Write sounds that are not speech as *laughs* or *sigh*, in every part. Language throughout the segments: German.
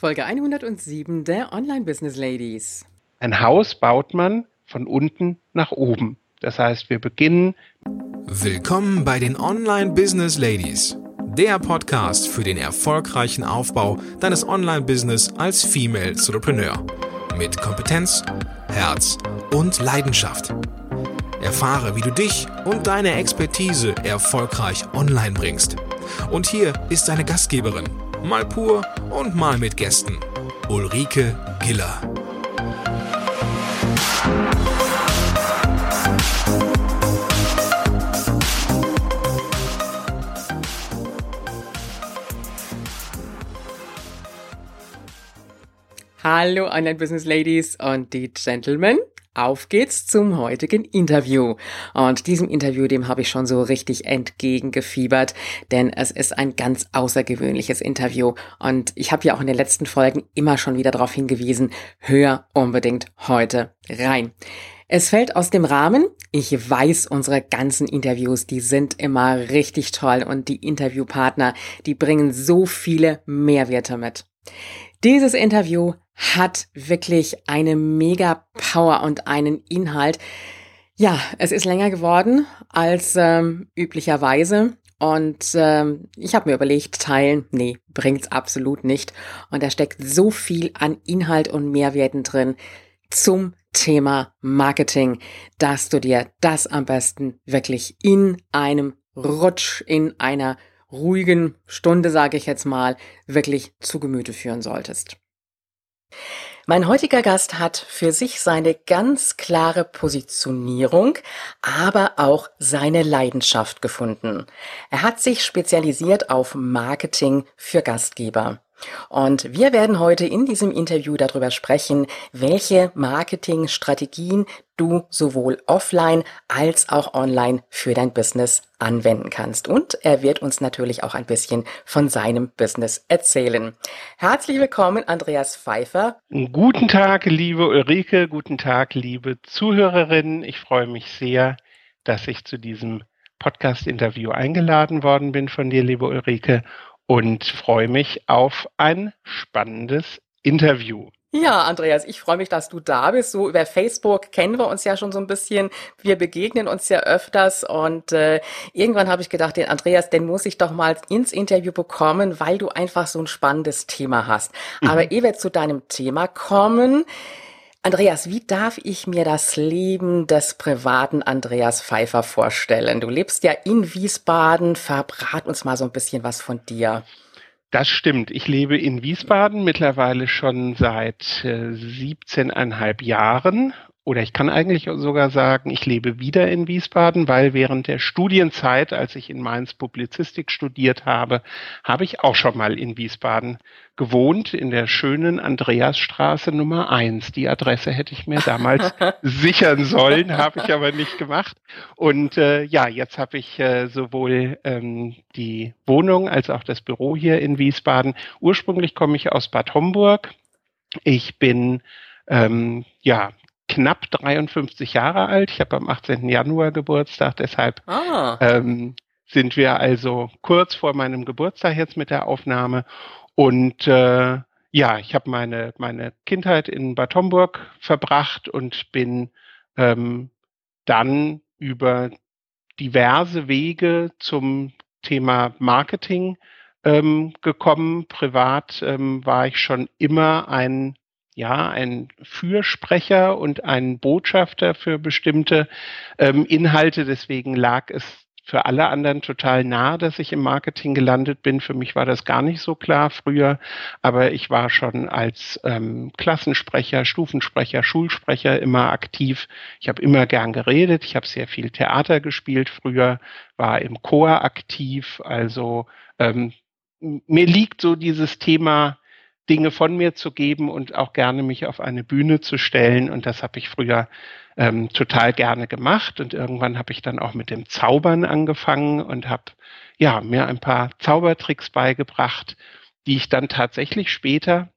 Folge 107 der Online Business Ladies. Ein Haus baut man von unten nach oben. Das heißt, wir beginnen. Willkommen bei den Online Business Ladies, der Podcast für den erfolgreichen Aufbau deines Online-Business als Female Entrepreneur. Mit Kompetenz, Herz und Leidenschaft. Erfahre, wie du dich und deine Expertise erfolgreich online bringst. Und hier ist deine Gastgeberin, mal pur und mal mit Gästen, Ulrike Giller. Hallo Online-Business Ladies und die Gentlemen. Auf geht's zum heutigen Interview. Und diesem Interview, dem habe ich schon so richtig entgegengefiebert, denn es ist ein ganz außergewöhnliches Interview. Und ich habe ja auch in den letzten Folgen immer schon wieder darauf hingewiesen, hör unbedingt heute rein. Es fällt aus dem Rahmen. Ich weiß, unsere ganzen Interviews, die sind immer richtig toll und die Interviewpartner, die bringen so viele Mehrwerte mit. Dieses Interview hat wirklich eine mega Power und einen Inhalt. Ja, es ist länger geworden als ähm, üblicherweise. Und ähm, ich habe mir überlegt, teilen, nee, bringt's absolut nicht. Und da steckt so viel an Inhalt und Mehrwerten drin zum Thema Marketing, dass du dir das am besten wirklich in einem Rutsch, in einer ruhigen Stunde, sage ich jetzt mal, wirklich zu Gemüte führen solltest. Mein heutiger Gast hat für sich seine ganz klare Positionierung, aber auch seine Leidenschaft gefunden. Er hat sich spezialisiert auf Marketing für Gastgeber. Und wir werden heute in diesem Interview darüber sprechen, welche Marketingstrategien du sowohl offline als auch online für dein Business anwenden kannst. Und er wird uns natürlich auch ein bisschen von seinem Business erzählen. Herzlich willkommen, Andreas Pfeiffer. Guten Tag, liebe Ulrike, guten Tag, liebe Zuhörerinnen. Ich freue mich sehr, dass ich zu diesem Podcast-Interview eingeladen worden bin von dir, liebe Ulrike und freue mich auf ein spannendes Interview. Ja, Andreas, ich freue mich, dass du da bist. So über Facebook kennen wir uns ja schon so ein bisschen. Wir begegnen uns ja öfters und äh, irgendwann habe ich gedacht, den Andreas, den muss ich doch mal ins Interview bekommen, weil du einfach so ein spannendes Thema hast. Mhm. Aber ehe wir zu deinem Thema kommen, Andreas, wie darf ich mir das Leben des privaten Andreas Pfeiffer vorstellen? Du lebst ja in Wiesbaden. Verbrat uns mal so ein bisschen was von dir. Das stimmt. Ich lebe in Wiesbaden mittlerweile schon seit äh, 17,5 Jahren oder ich kann eigentlich sogar sagen, ich lebe wieder in Wiesbaden, weil während der Studienzeit, als ich in Mainz Publizistik studiert habe, habe ich auch schon mal in Wiesbaden gewohnt, in der schönen Andreasstraße Nummer eins. Die Adresse hätte ich mir damals *laughs* sichern sollen, habe ich aber nicht gemacht. Und äh, ja, jetzt habe ich äh, sowohl ähm, die Wohnung als auch das Büro hier in Wiesbaden. Ursprünglich komme ich aus Bad Homburg. Ich bin ähm, ja knapp 53 Jahre alt. Ich habe am 18. Januar Geburtstag, deshalb ah. ähm, sind wir also kurz vor meinem Geburtstag jetzt mit der Aufnahme. Und äh, ja, ich habe meine, meine Kindheit in Bad Homburg verbracht und bin ähm, dann über diverse Wege zum Thema Marketing ähm, gekommen. Privat ähm, war ich schon immer ein ja, ein Fürsprecher und ein Botschafter für bestimmte ähm, Inhalte. Deswegen lag es für alle anderen total nah, dass ich im Marketing gelandet bin. Für mich war das gar nicht so klar früher, aber ich war schon als ähm, Klassensprecher, Stufensprecher, Schulsprecher immer aktiv. Ich habe immer gern geredet, ich habe sehr viel Theater gespielt früher, war im Chor aktiv. Also ähm, mir liegt so dieses Thema Dinge von mir zu geben und auch gerne mich auf eine Bühne zu stellen. Und das habe ich früher ähm, total gerne gemacht. Und irgendwann habe ich dann auch mit dem Zaubern angefangen und habe ja mir ein paar Zaubertricks beigebracht, die ich dann tatsächlich später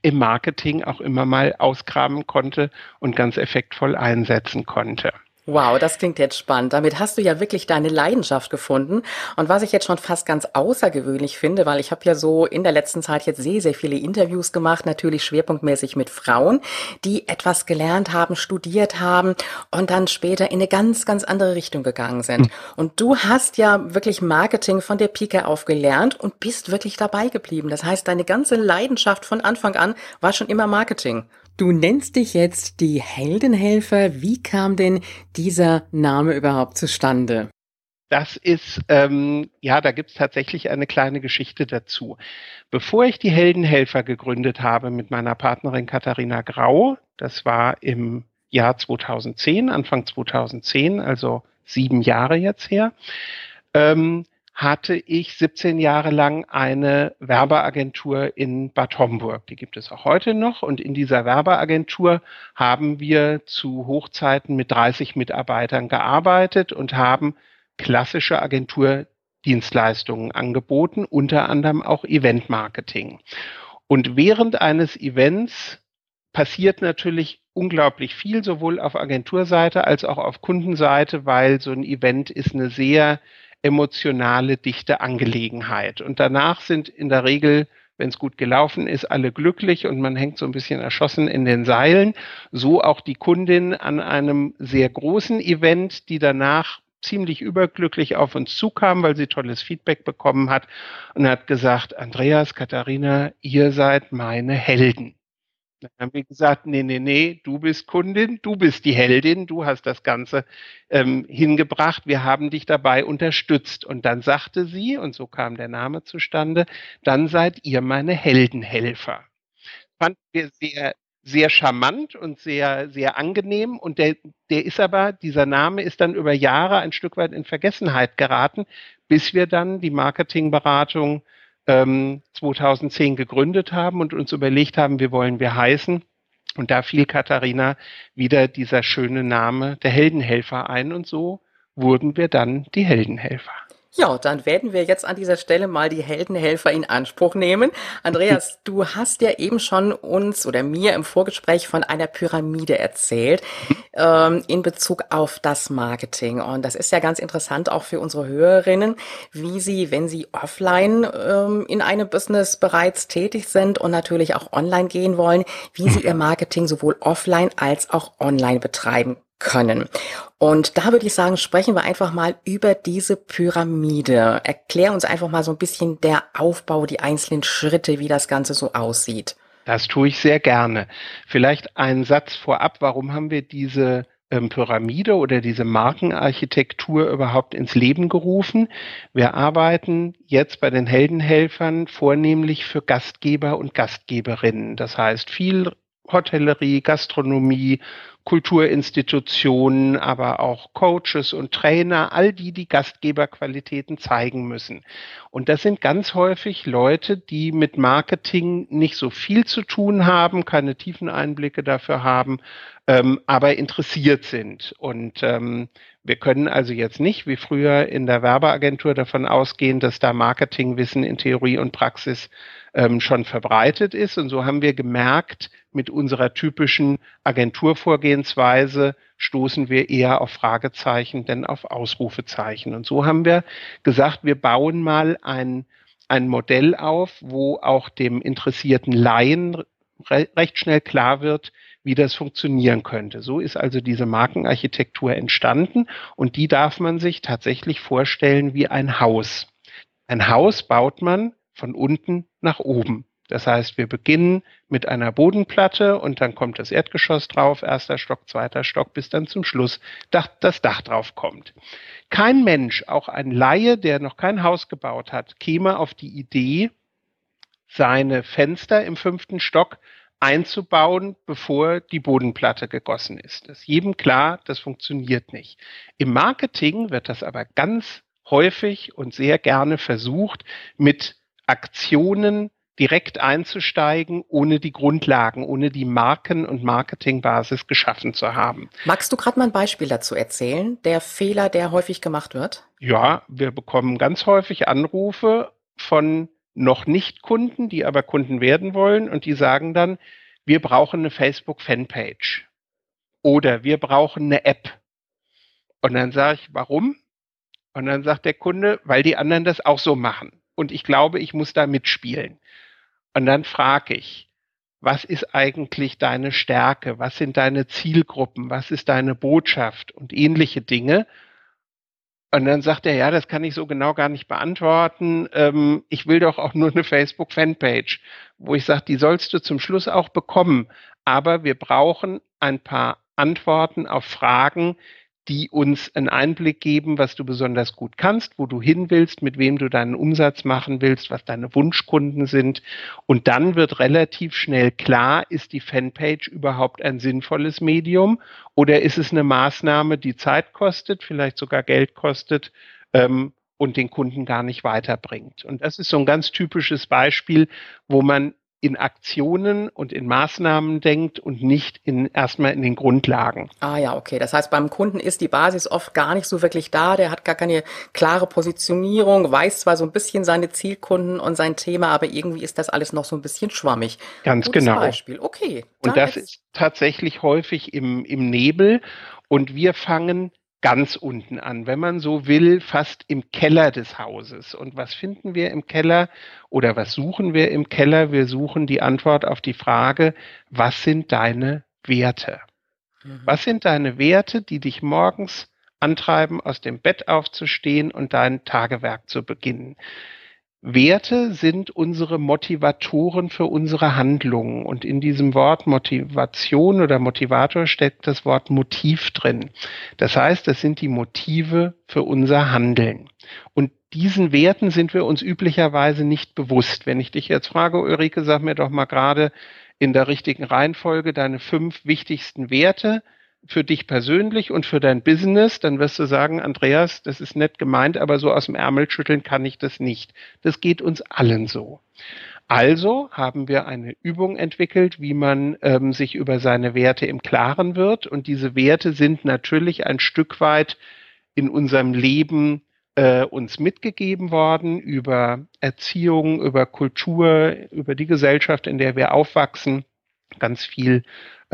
im Marketing auch immer mal ausgraben konnte und ganz effektvoll einsetzen konnte. Wow, das klingt jetzt spannend. Damit hast du ja wirklich deine Leidenschaft gefunden. Und was ich jetzt schon fast ganz außergewöhnlich finde, weil ich habe ja so in der letzten Zeit jetzt sehr, sehr viele Interviews gemacht, natürlich schwerpunktmäßig mit Frauen, die etwas gelernt haben, studiert haben und dann später in eine ganz, ganz andere Richtung gegangen sind. Hm. Und du hast ja wirklich Marketing von der Pike auf gelernt und bist wirklich dabei geblieben. Das heißt, deine ganze Leidenschaft von Anfang an war schon immer Marketing. Du nennst dich jetzt die Heldenhelfer. Wie kam denn dieser Name überhaupt zustande? Das ist, ähm, ja, da gibt es tatsächlich eine kleine Geschichte dazu. Bevor ich die Heldenhelfer gegründet habe mit meiner Partnerin Katharina Grau, das war im Jahr 2010, Anfang 2010, also sieben Jahre jetzt her, ähm, hatte ich 17 Jahre lang eine Werbeagentur in Bad Homburg. Die gibt es auch heute noch. Und in dieser Werbeagentur haben wir zu Hochzeiten mit 30 Mitarbeitern gearbeitet und haben klassische Agenturdienstleistungen angeboten, unter anderem auch Eventmarketing. Und während eines Events passiert natürlich unglaublich viel, sowohl auf Agenturseite als auch auf Kundenseite, weil so ein Event ist eine sehr emotionale, dichte Angelegenheit. Und danach sind in der Regel, wenn es gut gelaufen ist, alle glücklich und man hängt so ein bisschen erschossen in den Seilen. So auch die Kundin an einem sehr großen Event, die danach ziemlich überglücklich auf uns zukam, weil sie tolles Feedback bekommen hat und hat gesagt, Andreas, Katharina, ihr seid meine Helden. Dann haben wir gesagt, nee, nee, nee, du bist Kundin, du bist die Heldin, du hast das Ganze ähm, hingebracht, wir haben dich dabei unterstützt. Und dann sagte sie, und so kam der Name zustande, dann seid ihr meine Heldenhelfer. Fanden wir sehr, sehr charmant und sehr, sehr angenehm. Und der, der ist aber, dieser Name ist dann über Jahre ein Stück weit in Vergessenheit geraten, bis wir dann die Marketingberatung ähm, 2010 gegründet haben und uns überlegt haben, wie wollen wir heißen. Und da fiel Katharina wieder dieser schöne Name der Heldenhelfer ein und so wurden wir dann die Heldenhelfer. Ja, dann werden wir jetzt an dieser Stelle mal die Heldenhelfer in Anspruch nehmen. Andreas, du hast ja eben schon uns oder mir im Vorgespräch von einer Pyramide erzählt ähm, in Bezug auf das Marketing. Und das ist ja ganz interessant auch für unsere Hörerinnen, wie sie, wenn sie offline ähm, in einem Business bereits tätig sind und natürlich auch online gehen wollen, wie sie ihr Marketing sowohl offline als auch online betreiben können. Und da würde ich sagen, sprechen wir einfach mal über diese Pyramide. Erklär uns einfach mal so ein bisschen der Aufbau, die einzelnen Schritte, wie das Ganze so aussieht. Das tue ich sehr gerne. Vielleicht ein Satz vorab, warum haben wir diese ähm, Pyramide oder diese Markenarchitektur überhaupt ins Leben gerufen? Wir arbeiten jetzt bei den Heldenhelfern vornehmlich für Gastgeber und Gastgeberinnen. Das heißt viel Hotellerie, Gastronomie Kulturinstitutionen, aber auch Coaches und Trainer, all die, die Gastgeberqualitäten zeigen müssen. Und das sind ganz häufig Leute, die mit Marketing nicht so viel zu tun haben, keine tiefen Einblicke dafür haben, ähm, aber interessiert sind. Und ähm, wir können also jetzt nicht wie früher in der Werbeagentur davon ausgehen, dass da Marketingwissen in Theorie und Praxis ähm, schon verbreitet ist. Und so haben wir gemerkt, mit unserer typischen Agenturvorgehensweise stoßen wir eher auf Fragezeichen denn auf Ausrufezeichen. Und so haben wir gesagt, wir bauen mal ein, ein Modell auf, wo auch dem interessierten Laien re recht schnell klar wird, wie das funktionieren könnte. So ist also diese Markenarchitektur entstanden und die darf man sich tatsächlich vorstellen wie ein Haus. Ein Haus baut man von unten nach oben. Das heißt, wir beginnen mit einer Bodenplatte und dann kommt das Erdgeschoss drauf, erster Stock, zweiter Stock, bis dann zum Schluss das Dach drauf kommt. Kein Mensch, auch ein Laie, der noch kein Haus gebaut hat, käme auf die Idee, seine Fenster im fünften Stock einzubauen, bevor die Bodenplatte gegossen ist. Das ist jedem klar, das funktioniert nicht. Im Marketing wird das aber ganz häufig und sehr gerne versucht, mit Aktionen direkt einzusteigen, ohne die Grundlagen, ohne die Marken- und Marketingbasis geschaffen zu haben. Magst du gerade mal ein Beispiel dazu erzählen, der Fehler, der häufig gemacht wird? Ja, wir bekommen ganz häufig Anrufe von noch nicht Kunden, die aber Kunden werden wollen und die sagen dann, wir brauchen eine Facebook-Fanpage oder wir brauchen eine App Und dann sage ich, warum? Und dann sagt der Kunde, weil die anderen das auch so machen. Und ich glaube, ich muss da mitspielen. Und dann frage ich, was ist eigentlich deine Stärke? Was sind deine Zielgruppen? Was ist deine Botschaft? Und ähnliche Dinge. Und dann sagt er, ja, das kann ich so genau gar nicht beantworten. Ähm, ich will doch auch nur eine Facebook-Fanpage, wo ich sage, die sollst du zum Schluss auch bekommen. Aber wir brauchen ein paar Antworten auf Fragen, die uns einen Einblick geben, was du besonders gut kannst, wo du hin willst, mit wem du deinen Umsatz machen willst, was deine Wunschkunden sind. Und dann wird relativ schnell klar, ist die Fanpage überhaupt ein sinnvolles Medium oder ist es eine Maßnahme, die Zeit kostet, vielleicht sogar Geld kostet ähm, und den Kunden gar nicht weiterbringt. Und das ist so ein ganz typisches Beispiel, wo man in Aktionen und in Maßnahmen denkt und nicht in erstmal in den Grundlagen. Ah ja, okay. Das heißt, beim Kunden ist die Basis oft gar nicht so wirklich da. Der hat gar keine klare Positionierung, weiß zwar so ein bisschen seine Zielkunden und sein Thema, aber irgendwie ist das alles noch so ein bisschen schwammig. Ganz Gutes genau. Beispiel. Okay. Und das ist tatsächlich häufig im, im Nebel. Und wir fangen ganz unten an, wenn man so will, fast im Keller des Hauses. Und was finden wir im Keller oder was suchen wir im Keller? Wir suchen die Antwort auf die Frage, was sind deine Werte? Mhm. Was sind deine Werte, die dich morgens antreiben, aus dem Bett aufzustehen und dein Tagewerk zu beginnen? Werte sind unsere Motivatoren für unsere Handlungen. Und in diesem Wort Motivation oder Motivator steckt das Wort Motiv drin. Das heißt, das sind die Motive für unser Handeln. Und diesen Werten sind wir uns üblicherweise nicht bewusst. Wenn ich dich jetzt frage, Ulrike, sag mir doch mal gerade in der richtigen Reihenfolge deine fünf wichtigsten Werte, für dich persönlich und für dein Business, dann wirst du sagen, Andreas, das ist nett gemeint, aber so aus dem Ärmel schütteln kann ich das nicht. Das geht uns allen so. Also haben wir eine Übung entwickelt, wie man ähm, sich über seine Werte im Klaren wird. Und diese Werte sind natürlich ein Stück weit in unserem Leben äh, uns mitgegeben worden über Erziehung, über Kultur, über die Gesellschaft, in der wir aufwachsen. Ganz viel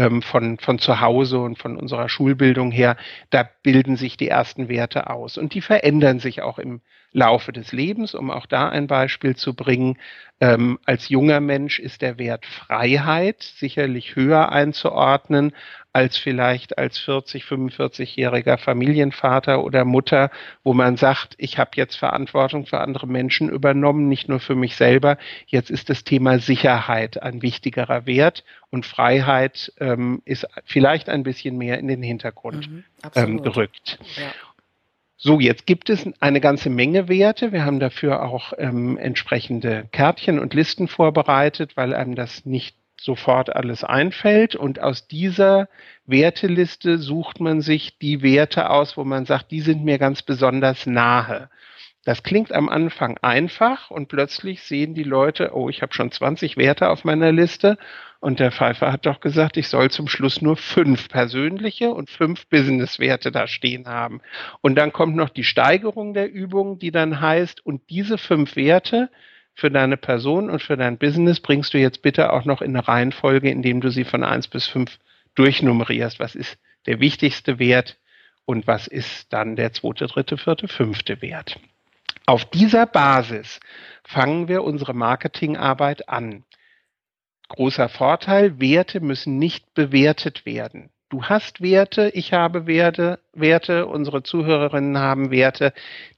ähm, von, von zu Hause und von unserer Schulbildung her, da bilden sich die ersten Werte aus. Und die verändern sich auch im Laufe des Lebens, um auch da ein Beispiel zu bringen. Ähm, als junger Mensch ist der Wert Freiheit sicherlich höher einzuordnen als vielleicht als 40, 45-jähriger Familienvater oder Mutter, wo man sagt, ich habe jetzt Verantwortung für andere Menschen übernommen, nicht nur für mich selber. Jetzt ist das Thema Sicherheit ein wichtigerer Wert und Freiheit ähm, ist vielleicht ein bisschen mehr in den Hintergrund mhm, ähm, gerückt. Ja. So, jetzt gibt es eine ganze Menge Werte. Wir haben dafür auch ähm, entsprechende Kärtchen und Listen vorbereitet, weil einem das nicht sofort alles einfällt. Und aus dieser Werteliste sucht man sich die Werte aus, wo man sagt, die sind mir ganz besonders nahe. Das klingt am Anfang einfach und plötzlich sehen die Leute, oh, ich habe schon 20 Werte auf meiner Liste und der Pfeiffer hat doch gesagt, ich soll zum Schluss nur fünf persönliche und fünf Business-Werte da stehen haben. Und dann kommt noch die Steigerung der Übung, die dann heißt, und diese fünf Werte für deine Person und für dein Business bringst du jetzt bitte auch noch in eine Reihenfolge, indem du sie von eins bis fünf durchnummerierst. Was ist der wichtigste Wert und was ist dann der zweite, dritte, vierte, fünfte Wert? Auf dieser Basis fangen wir unsere Marketingarbeit an großer Vorteil, Werte müssen nicht bewertet werden. Du hast Werte, ich habe Werte, Werte, unsere Zuhörerinnen haben Werte,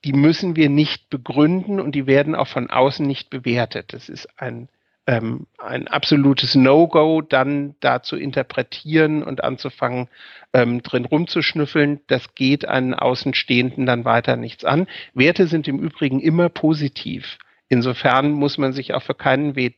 die müssen wir nicht begründen und die werden auch von außen nicht bewertet. Das ist ein, ähm, ein absolutes No-Go, dann da zu interpretieren und anzufangen, ähm, drin rumzuschnüffeln. Das geht einen Außenstehenden dann weiter nichts an. Werte sind im Übrigen immer positiv. Insofern muss man sich auch für keinen äh,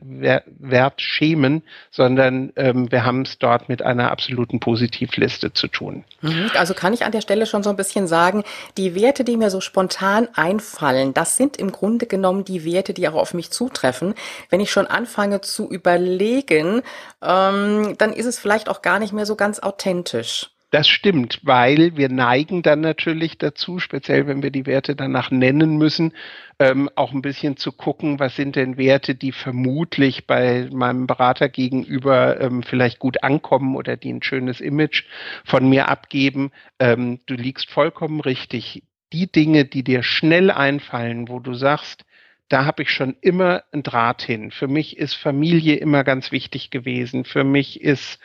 Wert schämen, sondern ähm, wir haben es dort mit einer absoluten Positivliste zu tun. Mhm. Also kann ich an der Stelle schon so ein bisschen sagen, die Werte, die mir so spontan einfallen, das sind im Grunde genommen die Werte, die auch auf mich zutreffen. Wenn ich schon anfange zu überlegen, ähm, dann ist es vielleicht auch gar nicht mehr so ganz authentisch. Das stimmt, weil wir neigen dann natürlich dazu, speziell wenn wir die Werte danach nennen müssen, ähm, auch ein bisschen zu gucken, was sind denn Werte, die vermutlich bei meinem Berater gegenüber ähm, vielleicht gut ankommen oder die ein schönes Image von mir abgeben. Ähm, du liegst vollkommen richtig. Die Dinge, die dir schnell einfallen, wo du sagst, da habe ich schon immer ein Draht hin. Für mich ist Familie immer ganz wichtig gewesen. Für mich ist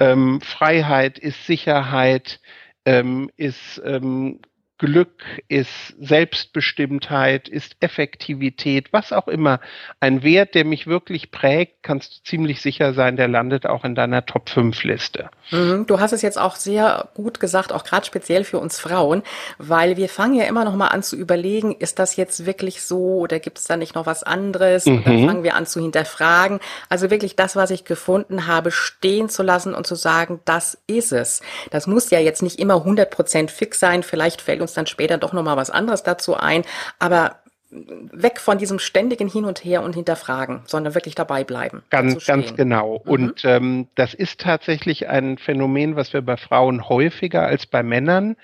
ähm, Freiheit, ist Sicherheit, ähm, ist ähm, Glück, ist Selbstbestimmtheit, ist Effektivität, was auch immer. Ein Wert, der mich wirklich prägt, kannst du ziemlich sicher sein, der landet auch in deiner Top 5 Liste. Mhm. Du hast es jetzt auch sehr gut gesagt, auch gerade speziell für uns Frauen, weil wir fangen ja immer noch mal an zu überlegen, ist das jetzt wirklich so oder gibt es da nicht noch was anderes? Mhm. Und dann fangen wir an zu hinterfragen. Also wirklich das, was ich gefunden habe, stehen zu lassen und zu sagen, das ist es. Das muss ja jetzt nicht immer 100 Prozent fix sein. Vielleicht fällt uns dann später doch noch mal was anderes dazu ein. Aber weg von diesem ständigen Hin und Her und Hinterfragen, sondern wirklich dabei bleiben. Ganz, ganz genau. Mhm. Und ähm, das ist tatsächlich ein Phänomen, was wir bei Frauen häufiger als bei Männern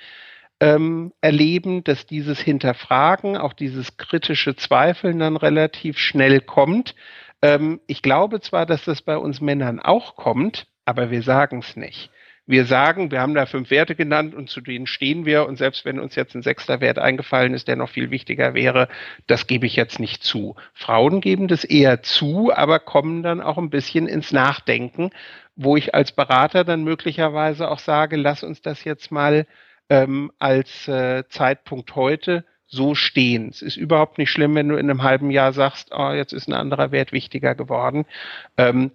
ähm, erleben, dass dieses Hinterfragen, auch dieses kritische Zweifeln dann relativ schnell kommt. Ähm, ich glaube zwar, dass das bei uns Männern auch kommt, aber wir sagen es nicht wir sagen, wir haben da fünf Werte genannt und zu denen stehen wir und selbst wenn uns jetzt ein sechster Wert eingefallen ist, der noch viel wichtiger wäre, das gebe ich jetzt nicht zu. Frauen geben das eher zu, aber kommen dann auch ein bisschen ins Nachdenken, wo ich als Berater dann möglicherweise auch sage, lass uns das jetzt mal ähm, als äh, Zeitpunkt heute so stehen. Es ist überhaupt nicht schlimm, wenn du in einem halben Jahr sagst, oh, jetzt ist ein anderer Wert wichtiger geworden. Ähm,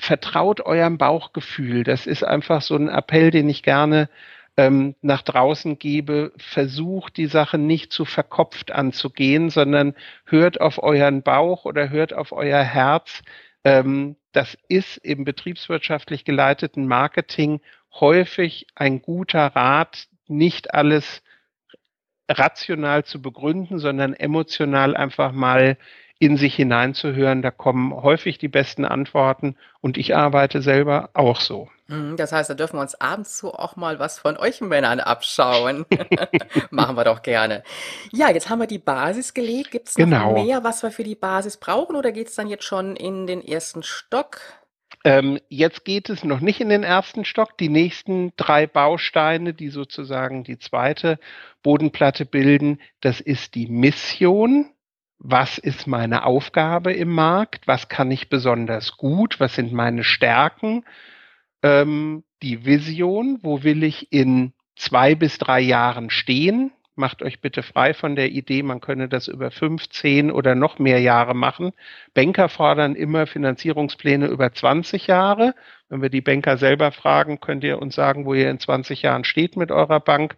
vertraut eurem Bauchgefühl. Das ist einfach so ein Appell, den ich gerne ähm, nach draußen gebe. Versucht die Sache nicht zu verkopft anzugehen, sondern hört auf euren Bauch oder hört auf euer Herz. Ähm, das ist im betriebswirtschaftlich geleiteten Marketing häufig ein guter Rat, nicht alles rational zu begründen, sondern emotional einfach mal in sich hineinzuhören. Da kommen häufig die besten Antworten und ich arbeite selber auch so. Mhm, das heißt, da dürfen wir uns abends so auch mal was von euch Männern abschauen. *laughs* Machen wir doch gerne. Ja, jetzt haben wir die Basis gelegt. Gibt es noch genau. mehr, was wir für die Basis brauchen oder geht es dann jetzt schon in den ersten Stock? Ähm, jetzt geht es noch nicht in den ersten Stock. Die nächsten drei Bausteine, die sozusagen die zweite Bodenplatte bilden, das ist die Mission was ist meine Aufgabe im Markt, was kann ich besonders gut, was sind meine Stärken, ähm, die Vision, wo will ich in zwei bis drei Jahren stehen. Macht euch bitte frei von der Idee, man könne das über fünf, zehn oder noch mehr Jahre machen. Banker fordern immer Finanzierungspläne über 20 Jahre. Wenn wir die Banker selber fragen, könnt ihr uns sagen, wo ihr in 20 Jahren steht mit eurer Bank,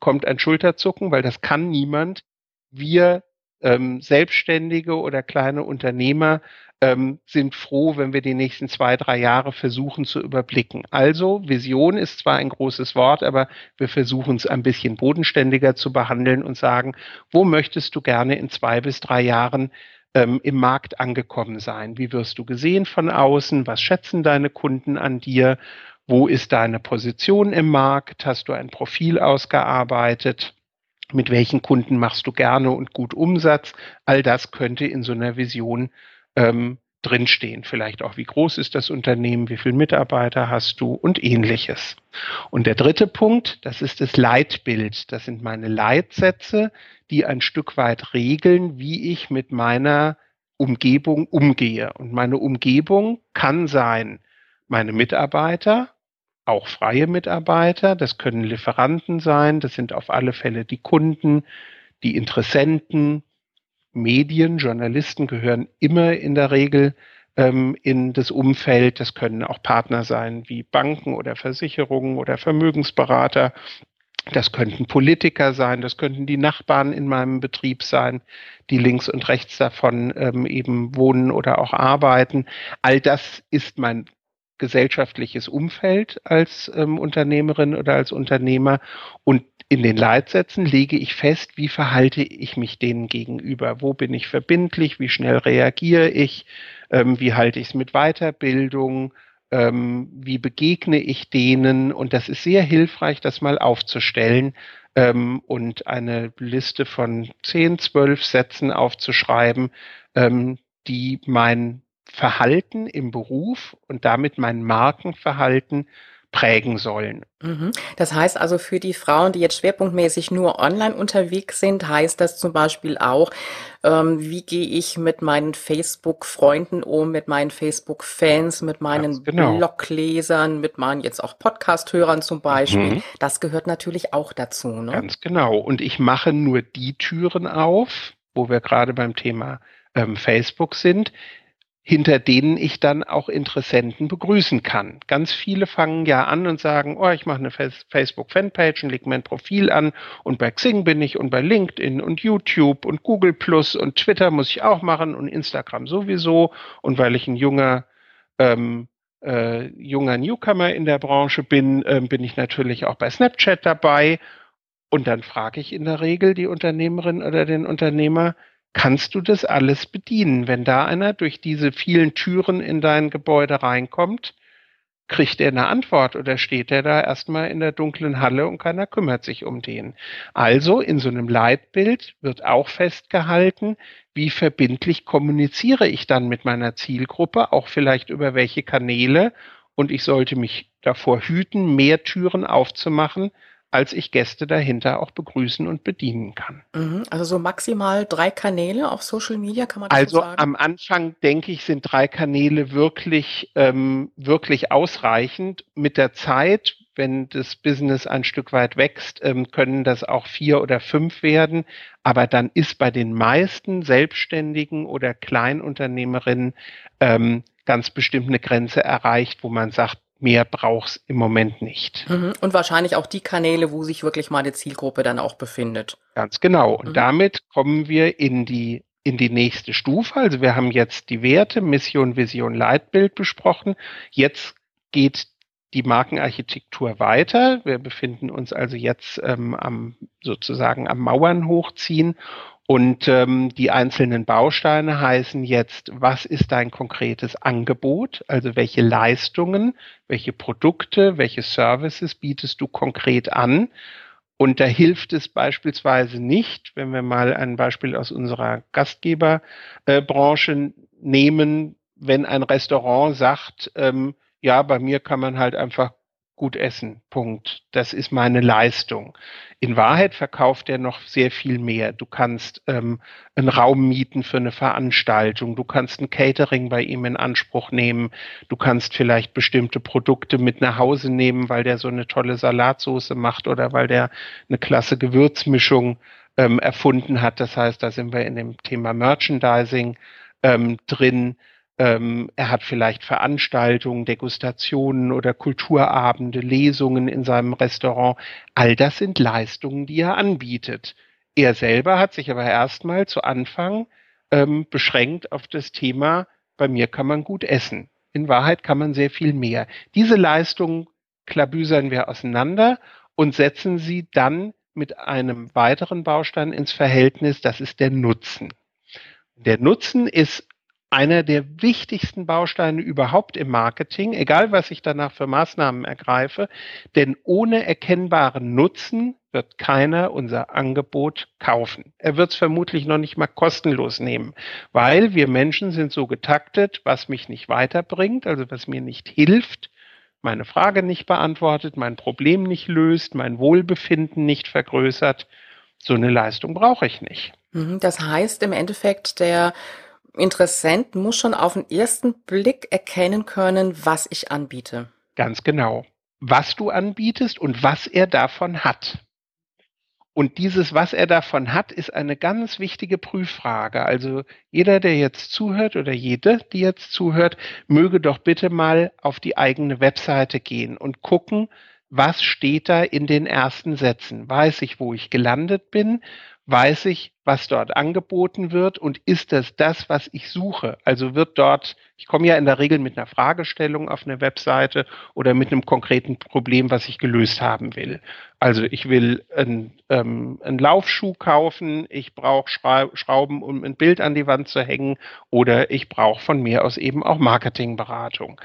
kommt ein Schulterzucken, weil das kann niemand. Wir ähm, Selbstständige oder kleine Unternehmer ähm, sind froh, wenn wir die nächsten zwei, drei Jahre versuchen zu überblicken. Also Vision ist zwar ein großes Wort, aber wir versuchen es ein bisschen bodenständiger zu behandeln und sagen, wo möchtest du gerne in zwei bis drei Jahren ähm, im Markt angekommen sein? Wie wirst du gesehen von außen? Was schätzen deine Kunden an dir? Wo ist deine Position im Markt? Hast du ein Profil ausgearbeitet? Mit welchen Kunden machst du gerne und gut Umsatz. All das könnte in so einer Vision ähm, drinstehen. Vielleicht auch, wie groß ist das Unternehmen, wie viele Mitarbeiter hast du und ähnliches. Und der dritte Punkt, das ist das Leitbild. Das sind meine Leitsätze, die ein Stück weit regeln, wie ich mit meiner Umgebung umgehe. Und meine Umgebung kann sein, meine Mitarbeiter, auch freie Mitarbeiter, das können Lieferanten sein, das sind auf alle Fälle die Kunden, die Interessenten, Medien, Journalisten gehören immer in der Regel ähm, in das Umfeld. Das können auch Partner sein wie Banken oder Versicherungen oder Vermögensberater. Das könnten Politiker sein, das könnten die Nachbarn in meinem Betrieb sein, die links und rechts davon ähm, eben wohnen oder auch arbeiten. All das ist mein gesellschaftliches Umfeld als ähm, Unternehmerin oder als Unternehmer. Und in den Leitsätzen lege ich fest, wie verhalte ich mich denen gegenüber, wo bin ich verbindlich, wie schnell reagiere ich, ähm, wie halte ich es mit Weiterbildung, ähm, wie begegne ich denen? Und das ist sehr hilfreich, das mal aufzustellen ähm, und eine Liste von 10, 12 Sätzen aufzuschreiben, ähm, die mein Verhalten im Beruf und damit mein Markenverhalten prägen sollen. Mhm. Das heißt also für die Frauen, die jetzt schwerpunktmäßig nur online unterwegs sind, heißt das zum Beispiel auch, ähm, wie gehe ich mit meinen Facebook-Freunden um, mit meinen Facebook-Fans, mit meinen genau. Bloglesern, mit meinen jetzt auch Podcast-Hörern zum Beispiel. Mhm. Das gehört natürlich auch dazu. Ne? Ganz genau. Und ich mache nur die Türen auf, wo wir gerade beim Thema ähm, Facebook sind, hinter denen ich dann auch Interessenten begrüßen kann. Ganz viele fangen ja an und sagen, oh, ich mache eine Facebook-Fanpage und lege mein Profil an und bei Xing bin ich und bei LinkedIn und YouTube und Google Plus und Twitter muss ich auch machen und Instagram sowieso und weil ich ein junger ähm, äh, junger Newcomer in der Branche bin, äh, bin ich natürlich auch bei Snapchat dabei und dann frage ich in der Regel die Unternehmerin oder den Unternehmer, kannst du das alles bedienen. Wenn da einer durch diese vielen Türen in dein Gebäude reinkommt, kriegt er eine Antwort oder steht er da erstmal in der dunklen Halle und keiner kümmert sich um den. Also in so einem Leitbild wird auch festgehalten, wie verbindlich kommuniziere ich dann mit meiner Zielgruppe, auch vielleicht über welche Kanäle. Und ich sollte mich davor hüten, mehr Türen aufzumachen, als ich Gäste dahinter auch begrüßen und bedienen kann. Mhm. Also so maximal drei Kanäle auf Social Media kann man das also so sagen? Also am Anfang denke ich, sind drei Kanäle wirklich ähm, wirklich ausreichend. Mit der Zeit, wenn das Business ein Stück weit wächst, ähm, können das auch vier oder fünf werden. Aber dann ist bei den meisten Selbstständigen oder Kleinunternehmerinnen ähm, ganz bestimmt eine Grenze erreicht, wo man sagt, mehr brauch's im Moment nicht. Mhm. Und wahrscheinlich auch die Kanäle, wo sich wirklich mal die Zielgruppe dann auch befindet. Ganz genau. Und mhm. damit kommen wir in die in die nächste Stufe. Also wir haben jetzt die Werte, Mission, Vision, Leitbild besprochen. Jetzt geht die Markenarchitektur weiter. Wir befinden uns also jetzt ähm, am sozusagen am Mauern hochziehen und ähm, die einzelnen Bausteine heißen jetzt, was ist dein konkretes Angebot? Also welche Leistungen, welche Produkte, welche Services bietest du konkret an? Und da hilft es beispielsweise nicht, wenn wir mal ein Beispiel aus unserer Gastgeberbranche äh, nehmen, wenn ein Restaurant sagt, ähm, ja, bei mir kann man halt einfach gut essen. Punkt. Das ist meine Leistung. In Wahrheit verkauft er noch sehr viel mehr. Du kannst ähm, einen Raum mieten für eine Veranstaltung. Du kannst ein Catering bei ihm in Anspruch nehmen. Du kannst vielleicht bestimmte Produkte mit nach Hause nehmen, weil der so eine tolle Salatsoße macht oder weil der eine klasse Gewürzmischung ähm, erfunden hat. Das heißt, da sind wir in dem Thema Merchandising ähm, drin. Ähm, er hat vielleicht Veranstaltungen, Degustationen oder Kulturabende, Lesungen in seinem Restaurant. All das sind Leistungen, die er anbietet. Er selber hat sich aber erstmal zu Anfang ähm, beschränkt auf das Thema, bei mir kann man gut essen. In Wahrheit kann man sehr viel mehr. Diese Leistungen klabüsern wir auseinander und setzen sie dann mit einem weiteren Baustein ins Verhältnis, das ist der Nutzen. Der Nutzen ist einer der wichtigsten Bausteine überhaupt im Marketing, egal was ich danach für Maßnahmen ergreife, denn ohne erkennbaren Nutzen wird keiner unser Angebot kaufen. Er wird es vermutlich noch nicht mal kostenlos nehmen, weil wir Menschen sind so getaktet, was mich nicht weiterbringt, also was mir nicht hilft, meine Frage nicht beantwortet, mein Problem nicht löst, mein Wohlbefinden nicht vergrößert. So eine Leistung brauche ich nicht. Mhm, das heißt im Endeffekt, der Interessent muss schon auf den ersten Blick erkennen können, was ich anbiete. Ganz genau. Was du anbietest und was er davon hat. Und dieses, was er davon hat, ist eine ganz wichtige Prüffrage. Also jeder, der jetzt zuhört oder jede, die jetzt zuhört, möge doch bitte mal auf die eigene Webseite gehen und gucken, was steht da in den ersten Sätzen. Weiß ich, wo ich gelandet bin? Weiß ich, was dort angeboten wird und ist das das, was ich suche? Also wird dort, ich komme ja in der Regel mit einer Fragestellung auf eine Webseite oder mit einem konkreten Problem, was ich gelöst haben will. Also ich will einen, ähm, einen Laufschuh kaufen, ich brauche Schrauben, um ein Bild an die Wand zu hängen oder ich brauche von mir aus eben auch Marketingberatung.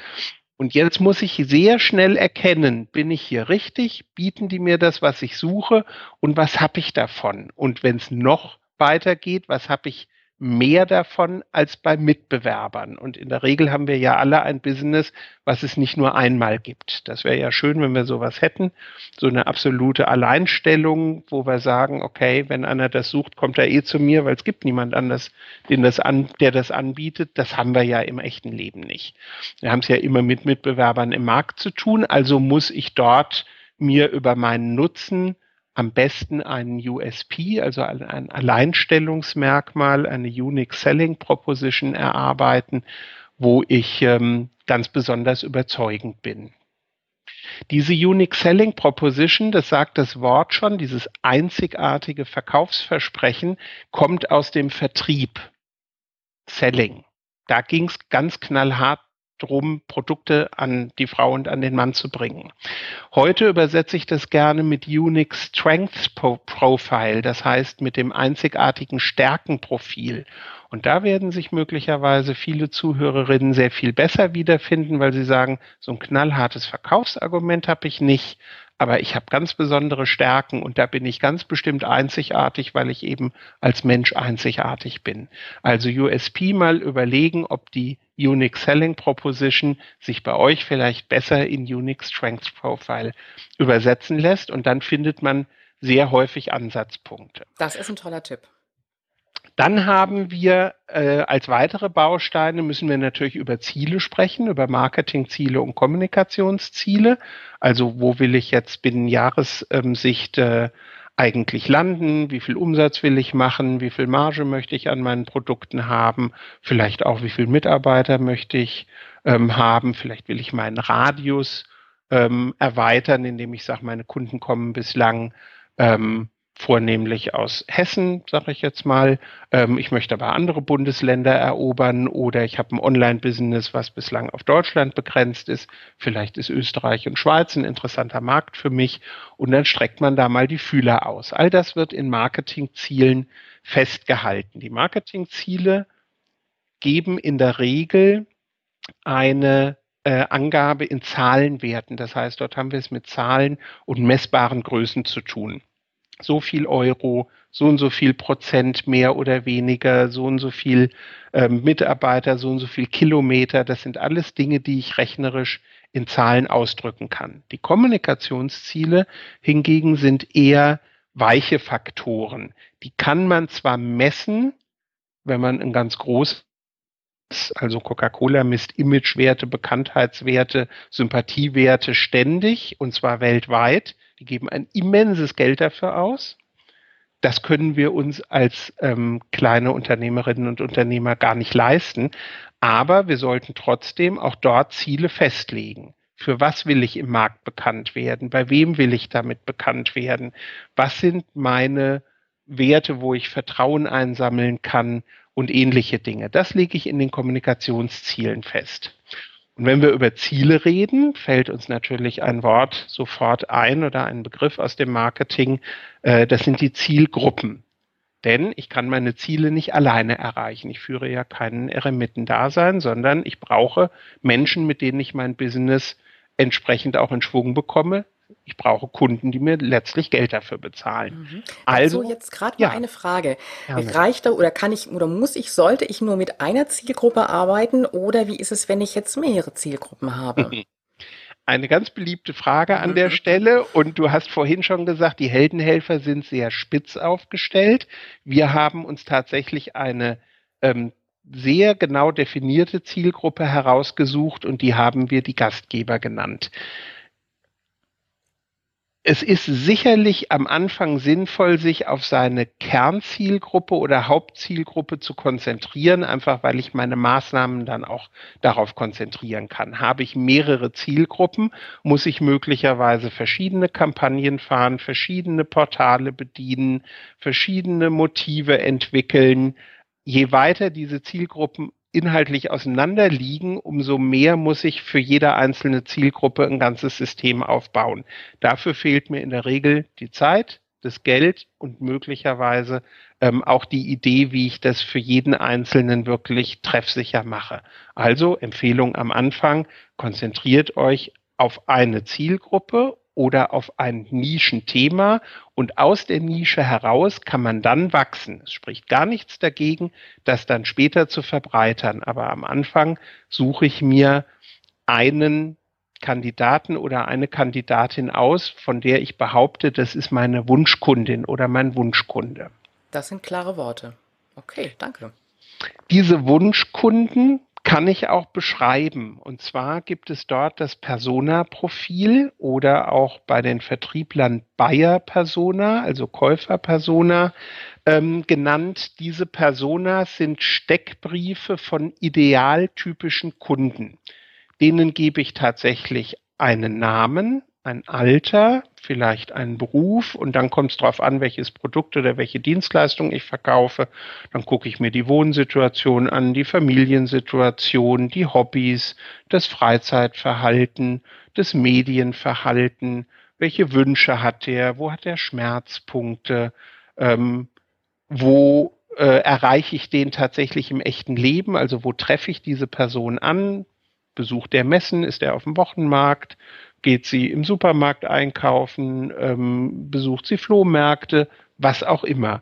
Und jetzt muss ich sehr schnell erkennen, bin ich hier richtig? Bieten die mir das, was ich suche? Und was habe ich davon? Und wenn es noch weitergeht, was habe ich mehr davon als bei Mitbewerbern. Und in der Regel haben wir ja alle ein Business, was es nicht nur einmal gibt. Das wäre ja schön, wenn wir sowas hätten. So eine absolute Alleinstellung, wo wir sagen, okay, wenn einer das sucht, kommt er eh zu mir, weil es gibt niemand anders, den das an, der das anbietet. Das haben wir ja im echten Leben nicht. Wir haben es ja immer mit Mitbewerbern im Markt zu tun. Also muss ich dort mir über meinen Nutzen am besten einen USP, also ein Alleinstellungsmerkmal, eine Unique Selling Proposition erarbeiten, wo ich ähm, ganz besonders überzeugend bin. Diese Unique Selling Proposition, das sagt das Wort schon, dieses einzigartige Verkaufsversprechen, kommt aus dem Vertrieb. Selling. Da ging es ganz knallhart drum, Produkte an die Frau und an den Mann zu bringen. Heute übersetze ich das gerne mit Unique Strengths Profile, das heißt mit dem einzigartigen Stärkenprofil. Und da werden sich möglicherweise viele Zuhörerinnen sehr viel besser wiederfinden, weil sie sagen, so ein knallhartes Verkaufsargument habe ich nicht, aber ich habe ganz besondere Stärken und da bin ich ganz bestimmt einzigartig, weil ich eben als Mensch einzigartig bin. Also USP mal überlegen, ob die Unique Selling Proposition sich bei euch vielleicht besser in Unique Strengths Profile übersetzen lässt und dann findet man sehr häufig Ansatzpunkte. Das ist ein toller Tipp. Dann haben wir äh, als weitere Bausteine müssen wir natürlich über Ziele sprechen, über Marketingziele und Kommunikationsziele. Also wo will ich jetzt binnen Jahressicht äh, eigentlich landen? Wie viel Umsatz will ich machen? Wie viel Marge möchte ich an meinen Produkten haben? Vielleicht auch, wie viel Mitarbeiter möchte ich ähm, haben? Vielleicht will ich meinen Radius ähm, erweitern, indem ich sage, meine Kunden kommen bislang ähm, vornehmlich aus Hessen, sage ich jetzt mal. Ähm, ich möchte aber andere Bundesländer erobern oder ich habe ein Online-Business, was bislang auf Deutschland begrenzt ist. Vielleicht ist Österreich und Schweiz ein interessanter Markt für mich und dann streckt man da mal die Fühler aus. All das wird in Marketingzielen festgehalten. Die Marketingziele geben in der Regel eine äh, Angabe in Zahlenwerten. Das heißt, dort haben wir es mit Zahlen und messbaren Größen zu tun so viel Euro, so und so viel Prozent mehr oder weniger, so und so viel ähm, Mitarbeiter, so und so viel Kilometer. Das sind alles Dinge, die ich rechnerisch in Zahlen ausdrücken kann. Die Kommunikationsziele hingegen sind eher weiche Faktoren. Die kann man zwar messen, wenn man ein ganz großes also Coca-Cola misst Imagewerte, Bekanntheitswerte, Sympathiewerte ständig und zwar weltweit. Die geben ein immenses Geld dafür aus. Das können wir uns als ähm, kleine Unternehmerinnen und Unternehmer gar nicht leisten. Aber wir sollten trotzdem auch dort Ziele festlegen. Für was will ich im Markt bekannt werden? Bei wem will ich damit bekannt werden? Was sind meine Werte, wo ich Vertrauen einsammeln kann und ähnliche Dinge? Das lege ich in den Kommunikationszielen fest. Und wenn wir über Ziele reden, fällt uns natürlich ein Wort sofort ein oder ein Begriff aus dem Marketing. Äh, das sind die Zielgruppen. Denn ich kann meine Ziele nicht alleine erreichen. Ich führe ja keinen Eremitendasein, sondern ich brauche Menschen, mit denen ich mein Business entsprechend auch in Schwung bekomme, ich brauche Kunden, die mir letztlich Geld dafür bezahlen. Mhm. Also, also jetzt gerade ja. mal eine Frage. Gerne. Reicht da oder kann ich oder muss ich, sollte ich nur mit einer Zielgruppe arbeiten oder wie ist es, wenn ich jetzt mehrere Zielgruppen habe? *laughs* Eine ganz beliebte Frage an der mhm. Stelle. Und du hast vorhin schon gesagt, die Heldenhelfer sind sehr spitz aufgestellt. Wir haben uns tatsächlich eine ähm, sehr genau definierte Zielgruppe herausgesucht und die haben wir die Gastgeber genannt es ist sicherlich am Anfang sinnvoll, sich auf seine Kernzielgruppe oder Hauptzielgruppe zu konzentrieren, einfach weil ich meine Maßnahmen dann auch darauf konzentrieren kann. Habe ich mehrere Zielgruppen, muss ich möglicherweise verschiedene Kampagnen fahren, verschiedene Portale bedienen, verschiedene Motive entwickeln. Je weiter diese Zielgruppen inhaltlich auseinander liegen, umso mehr muss ich für jede einzelne Zielgruppe ein ganzes System aufbauen. Dafür fehlt mir in der Regel die Zeit, das Geld und möglicherweise ähm, auch die Idee, wie ich das für jeden Einzelnen wirklich treffsicher mache. Also Empfehlung am Anfang, konzentriert euch auf eine Zielgruppe oder auf ein Nischenthema und aus der Nische heraus kann man dann wachsen. Es spricht gar nichts dagegen, das dann später zu verbreitern, aber am Anfang suche ich mir einen Kandidaten oder eine Kandidatin aus, von der ich behaupte, das ist meine Wunschkundin oder mein Wunschkunde. Das sind klare Worte. Okay, danke. Diese Wunschkunden kann ich auch beschreiben. Und zwar gibt es dort das Persona-Profil oder auch bei den Vertrieblern Buyer-Persona, also Käufer-Persona ähm, genannt. Diese Personas sind Steckbriefe von idealtypischen Kunden. Denen gebe ich tatsächlich einen Namen, ein Alter, vielleicht einen Beruf und dann kommt es darauf an, welches Produkt oder welche Dienstleistung ich verkaufe. Dann gucke ich mir die Wohnsituation an, die Familiensituation, die Hobbys, das Freizeitverhalten, das Medienverhalten, welche Wünsche hat er, wo hat er Schmerzpunkte, ähm, wo äh, erreiche ich den tatsächlich im echten Leben, also wo treffe ich diese Person an, besucht der Messen, ist er auf dem Wochenmarkt, geht sie im Supermarkt einkaufen, ähm, besucht sie Flohmärkte, was auch immer.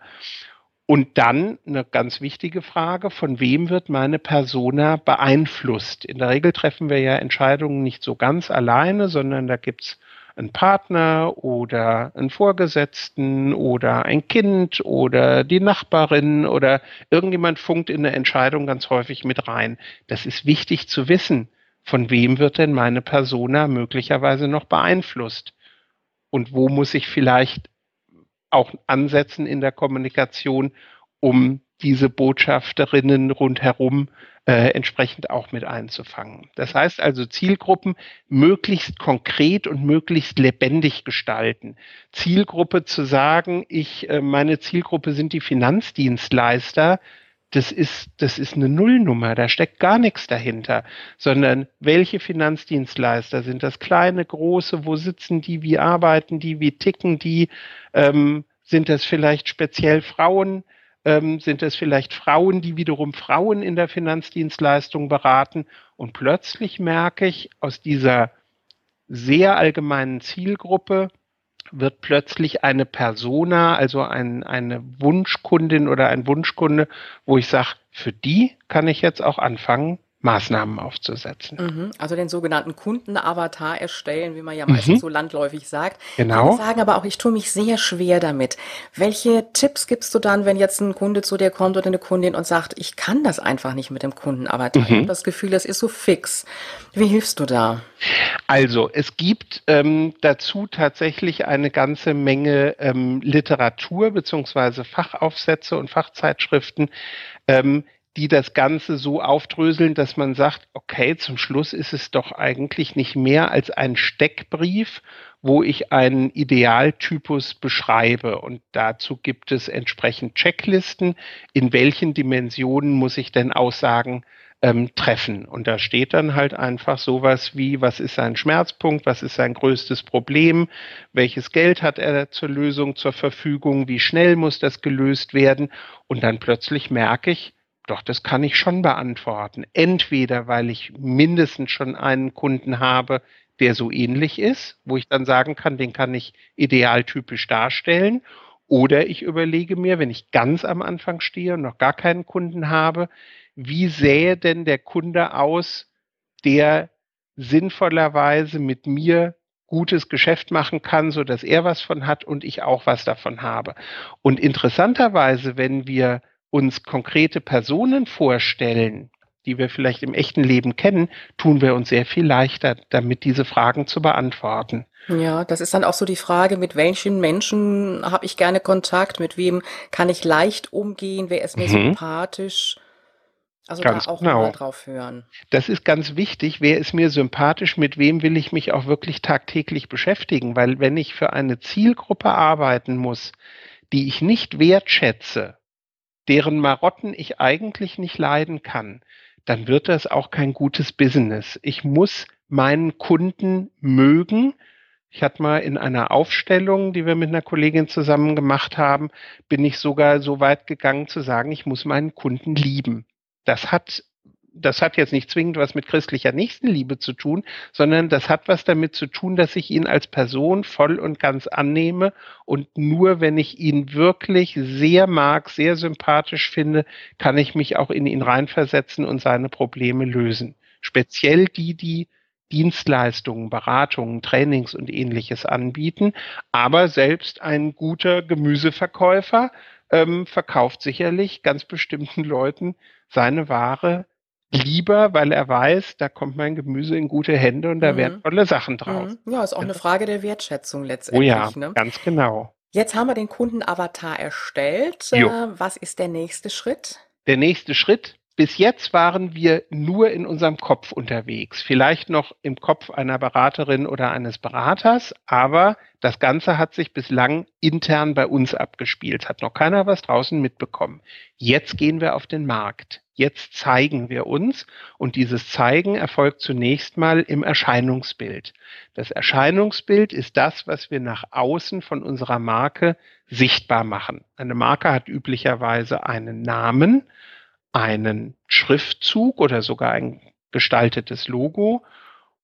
Und dann eine ganz wichtige Frage, von wem wird meine Persona beeinflusst? In der Regel treffen wir ja Entscheidungen nicht so ganz alleine, sondern da gibt's einen Partner oder einen Vorgesetzten oder ein Kind oder die Nachbarin oder irgendjemand funkt in eine Entscheidung ganz häufig mit rein. Das ist wichtig zu wissen von wem wird denn meine Persona möglicherweise noch beeinflusst? Und wo muss ich vielleicht auch ansetzen in der Kommunikation, um diese Botschafterinnen rundherum äh, entsprechend auch mit einzufangen. Das heißt also Zielgruppen möglichst konkret und möglichst lebendig gestalten. Zielgruppe zu sagen, ich, äh, meine Zielgruppe sind die Finanzdienstleister, das ist, das ist eine Nullnummer, da steckt gar nichts dahinter, sondern welche Finanzdienstleister sind das? Kleine, große, wo sitzen die, wie arbeiten die, wie ticken die, ähm, sind das vielleicht speziell Frauen, ähm, sind das vielleicht Frauen, die wiederum Frauen in der Finanzdienstleistung beraten? Und plötzlich merke ich aus dieser sehr allgemeinen Zielgruppe, wird plötzlich eine Persona, also ein, eine Wunschkundin oder ein Wunschkunde, wo ich sage, für die kann ich jetzt auch anfangen, Maßnahmen aufzusetzen. Mhm, also den sogenannten Kundenavatar erstellen, wie man ja meistens mhm. so landläufig sagt. Genau. Ich sagen aber auch, ich tue mich sehr schwer damit. Welche Tipps gibst du dann, wenn jetzt ein Kunde zu dir kommt oder eine Kundin und sagt, ich kann das einfach nicht mit dem Kundenavatar. Mhm. Ich habe das Gefühl, das ist so fix. Wie hilfst du da? Also, es gibt ähm, dazu tatsächlich eine ganze Menge ähm, Literatur beziehungsweise Fachaufsätze und Fachzeitschriften, ähm, die das Ganze so aufdröseln, dass man sagt, okay, zum Schluss ist es doch eigentlich nicht mehr als ein Steckbrief, wo ich einen Idealtypus beschreibe. Und dazu gibt es entsprechend Checklisten, in welchen Dimensionen muss ich denn Aussagen ähm, treffen. Und da steht dann halt einfach sowas wie, was ist sein Schmerzpunkt, was ist sein größtes Problem, welches Geld hat er zur Lösung zur Verfügung, wie schnell muss das gelöst werden. Und dann plötzlich merke ich, doch, das kann ich schon beantworten. Entweder, weil ich mindestens schon einen Kunden habe, der so ähnlich ist, wo ich dann sagen kann, den kann ich idealtypisch darstellen. Oder ich überlege mir, wenn ich ganz am Anfang stehe und noch gar keinen Kunden habe, wie sähe denn der Kunde aus, der sinnvollerweise mit mir gutes Geschäft machen kann, so dass er was von hat und ich auch was davon habe. Und interessanterweise, wenn wir uns konkrete Personen vorstellen, die wir vielleicht im echten Leben kennen, tun wir uns sehr viel leichter, damit diese Fragen zu beantworten. Ja, das ist dann auch so die Frage, mit welchen Menschen habe ich gerne Kontakt, mit wem kann ich leicht umgehen, wer ist mir mhm. sympathisch. Also ganz da auch genau. mal drauf hören. Das ist ganz wichtig. Wer ist mir sympathisch? Mit wem will ich mich auch wirklich tagtäglich beschäftigen? Weil wenn ich für eine Zielgruppe arbeiten muss, die ich nicht wertschätze, deren Marotten ich eigentlich nicht leiden kann, dann wird das auch kein gutes Business. Ich muss meinen Kunden mögen, Ich hatte mal in einer Aufstellung, die wir mit einer Kollegin zusammen gemacht haben, bin ich sogar so weit gegangen zu sagen, ich muss meinen Kunden lieben. Das hat das hat jetzt nicht zwingend was mit christlicher Nächstenliebe zu tun, sondern das hat was damit zu tun, dass ich ihn als Person voll und ganz annehme und nur wenn ich ihn wirklich sehr mag, sehr sympathisch finde, kann ich mich auch in ihn reinversetzen und seine Probleme lösen. Speziell die, die Dienstleistungen, Beratungen, Trainings und ähnliches anbieten. Aber selbst ein guter Gemüseverkäufer ähm, verkauft sicherlich ganz bestimmten Leuten seine Ware lieber, weil er weiß, da kommt mein Gemüse in gute Hände und da mhm. werden tolle Sachen draus. Mhm. Ja, ist auch eine Frage der Wertschätzung letztendlich. Oh ja, ne? ganz genau. Jetzt haben wir den Kundenavatar erstellt. Jo. Äh, was ist der nächste Schritt? Der nächste Schritt bis jetzt waren wir nur in unserem Kopf unterwegs, vielleicht noch im Kopf einer Beraterin oder eines Beraters, aber das Ganze hat sich bislang intern bei uns abgespielt, hat noch keiner was draußen mitbekommen. Jetzt gehen wir auf den Markt. Jetzt zeigen wir uns und dieses Zeigen erfolgt zunächst mal im Erscheinungsbild. Das Erscheinungsbild ist das, was wir nach außen von unserer Marke sichtbar machen. Eine Marke hat üblicherweise einen Namen, einen Schriftzug oder sogar ein gestaltetes Logo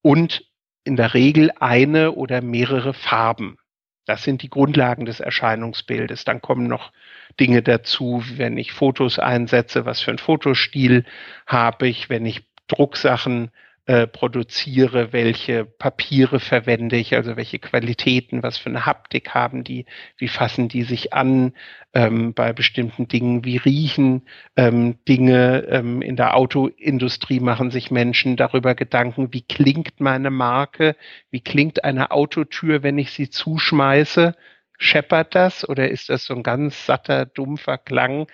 und in der Regel eine oder mehrere Farben. Das sind die Grundlagen des Erscheinungsbildes. Dann kommen noch Dinge dazu, wenn ich Fotos einsetze, was für ein Fotostil habe ich, wenn ich Drucksachen äh, produziere, welche Papiere verwende ich, also welche Qualitäten, was für eine Haptik haben die, wie fassen die sich an ähm, bei bestimmten Dingen, wie riechen ähm, Dinge. Ähm, in der Autoindustrie machen sich Menschen darüber Gedanken, wie klingt meine Marke, wie klingt eine Autotür, wenn ich sie zuschmeiße. Scheppert das oder ist das so ein ganz satter, dumpfer Klang?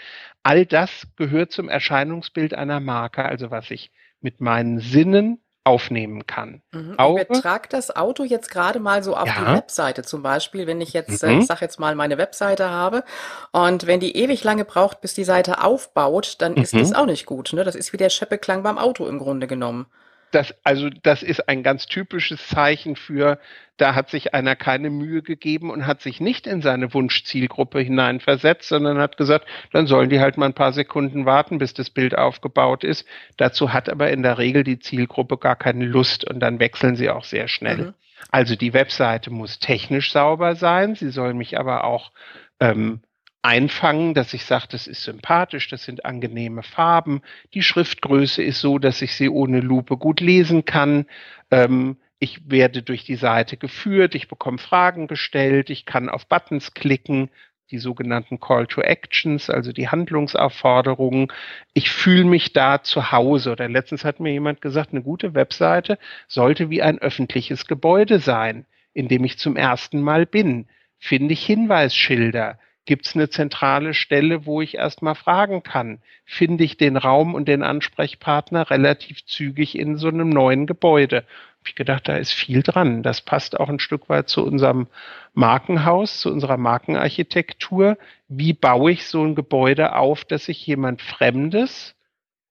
All das gehört zum Erscheinungsbild einer Marke, also was ich mit meinen Sinnen aufnehmen kann. Mhm. Ich übertrage das Auto jetzt gerade mal so auf ja. die Webseite zum Beispiel, wenn ich jetzt, mhm. äh, ich sag jetzt mal, meine Webseite habe und wenn die ewig lange braucht, bis die Seite aufbaut, dann mhm. ist das auch nicht gut. Ne? Das ist wie der Scheppeklang beim Auto im Grunde genommen das, also das ist ein ganz typisches Zeichen für, da hat sich einer keine Mühe gegeben und hat sich nicht in seine Wunschzielgruppe hineinversetzt, sondern hat gesagt, dann sollen die halt mal ein paar Sekunden warten, bis das Bild aufgebaut ist. Dazu hat aber in der Regel die Zielgruppe gar keine Lust und dann wechseln sie auch sehr schnell. Mhm. Also die Webseite muss technisch sauber sein, sie soll mich aber auch ähm, einfangen, dass ich sage, das ist sympathisch, das sind angenehme Farben, die Schriftgröße ist so, dass ich sie ohne Lupe gut lesen kann. Ähm, ich werde durch die Seite geführt, ich bekomme Fragen gestellt, ich kann auf Buttons klicken, die sogenannten Call to Actions, also die Handlungsaufforderungen. Ich fühle mich da zu Hause. Oder letztens hat mir jemand gesagt, eine gute Webseite sollte wie ein öffentliches Gebäude sein, in dem ich zum ersten Mal bin. Finde ich Hinweisschilder? Gibt es eine zentrale Stelle, wo ich erstmal fragen kann? Finde ich den Raum und den Ansprechpartner relativ zügig in so einem neuen Gebäude? Hab ich gedacht, da ist viel dran. Das passt auch ein Stück weit zu unserem Markenhaus, zu unserer Markenarchitektur. Wie baue ich so ein Gebäude auf, dass sich jemand Fremdes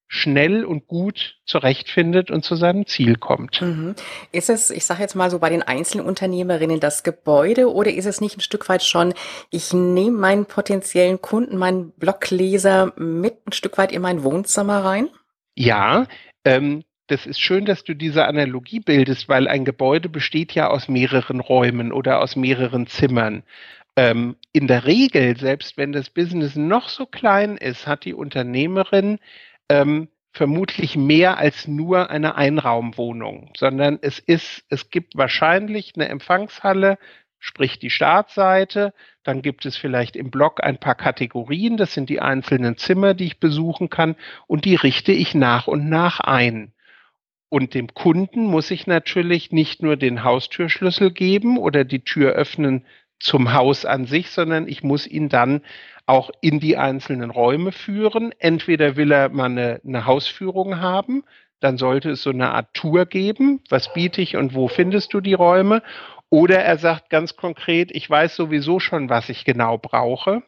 schnell und gut zurechtfindet und zu seinem Ziel kommt. Mhm. Ist es, ich sage jetzt mal so bei den Einzelunternehmerinnen das Gebäude oder ist es nicht ein Stück weit schon, ich nehme meinen potenziellen Kunden, meinen Blogleser mit ein Stück weit in mein Wohnzimmer rein? Ja, ähm, das ist schön, dass du diese Analogie bildest, weil ein Gebäude besteht ja aus mehreren Räumen oder aus mehreren Zimmern. Ähm, in der Regel, selbst wenn das Business noch so klein ist, hat die Unternehmerin ähm, vermutlich mehr als nur eine Einraumwohnung, sondern es ist, es gibt wahrscheinlich eine Empfangshalle, sprich die Startseite, dann gibt es vielleicht im Blog ein paar Kategorien, das sind die einzelnen Zimmer, die ich besuchen kann und die richte ich nach und nach ein. Und dem Kunden muss ich natürlich nicht nur den Haustürschlüssel geben oder die Tür öffnen zum Haus an sich, sondern ich muss ihn dann auch in die einzelnen Räume führen. Entweder will er mal eine, eine Hausführung haben, dann sollte es so eine Art Tour geben. Was biete ich und wo findest du die Räume? Oder er sagt ganz konkret, ich weiß sowieso schon, was ich genau brauche.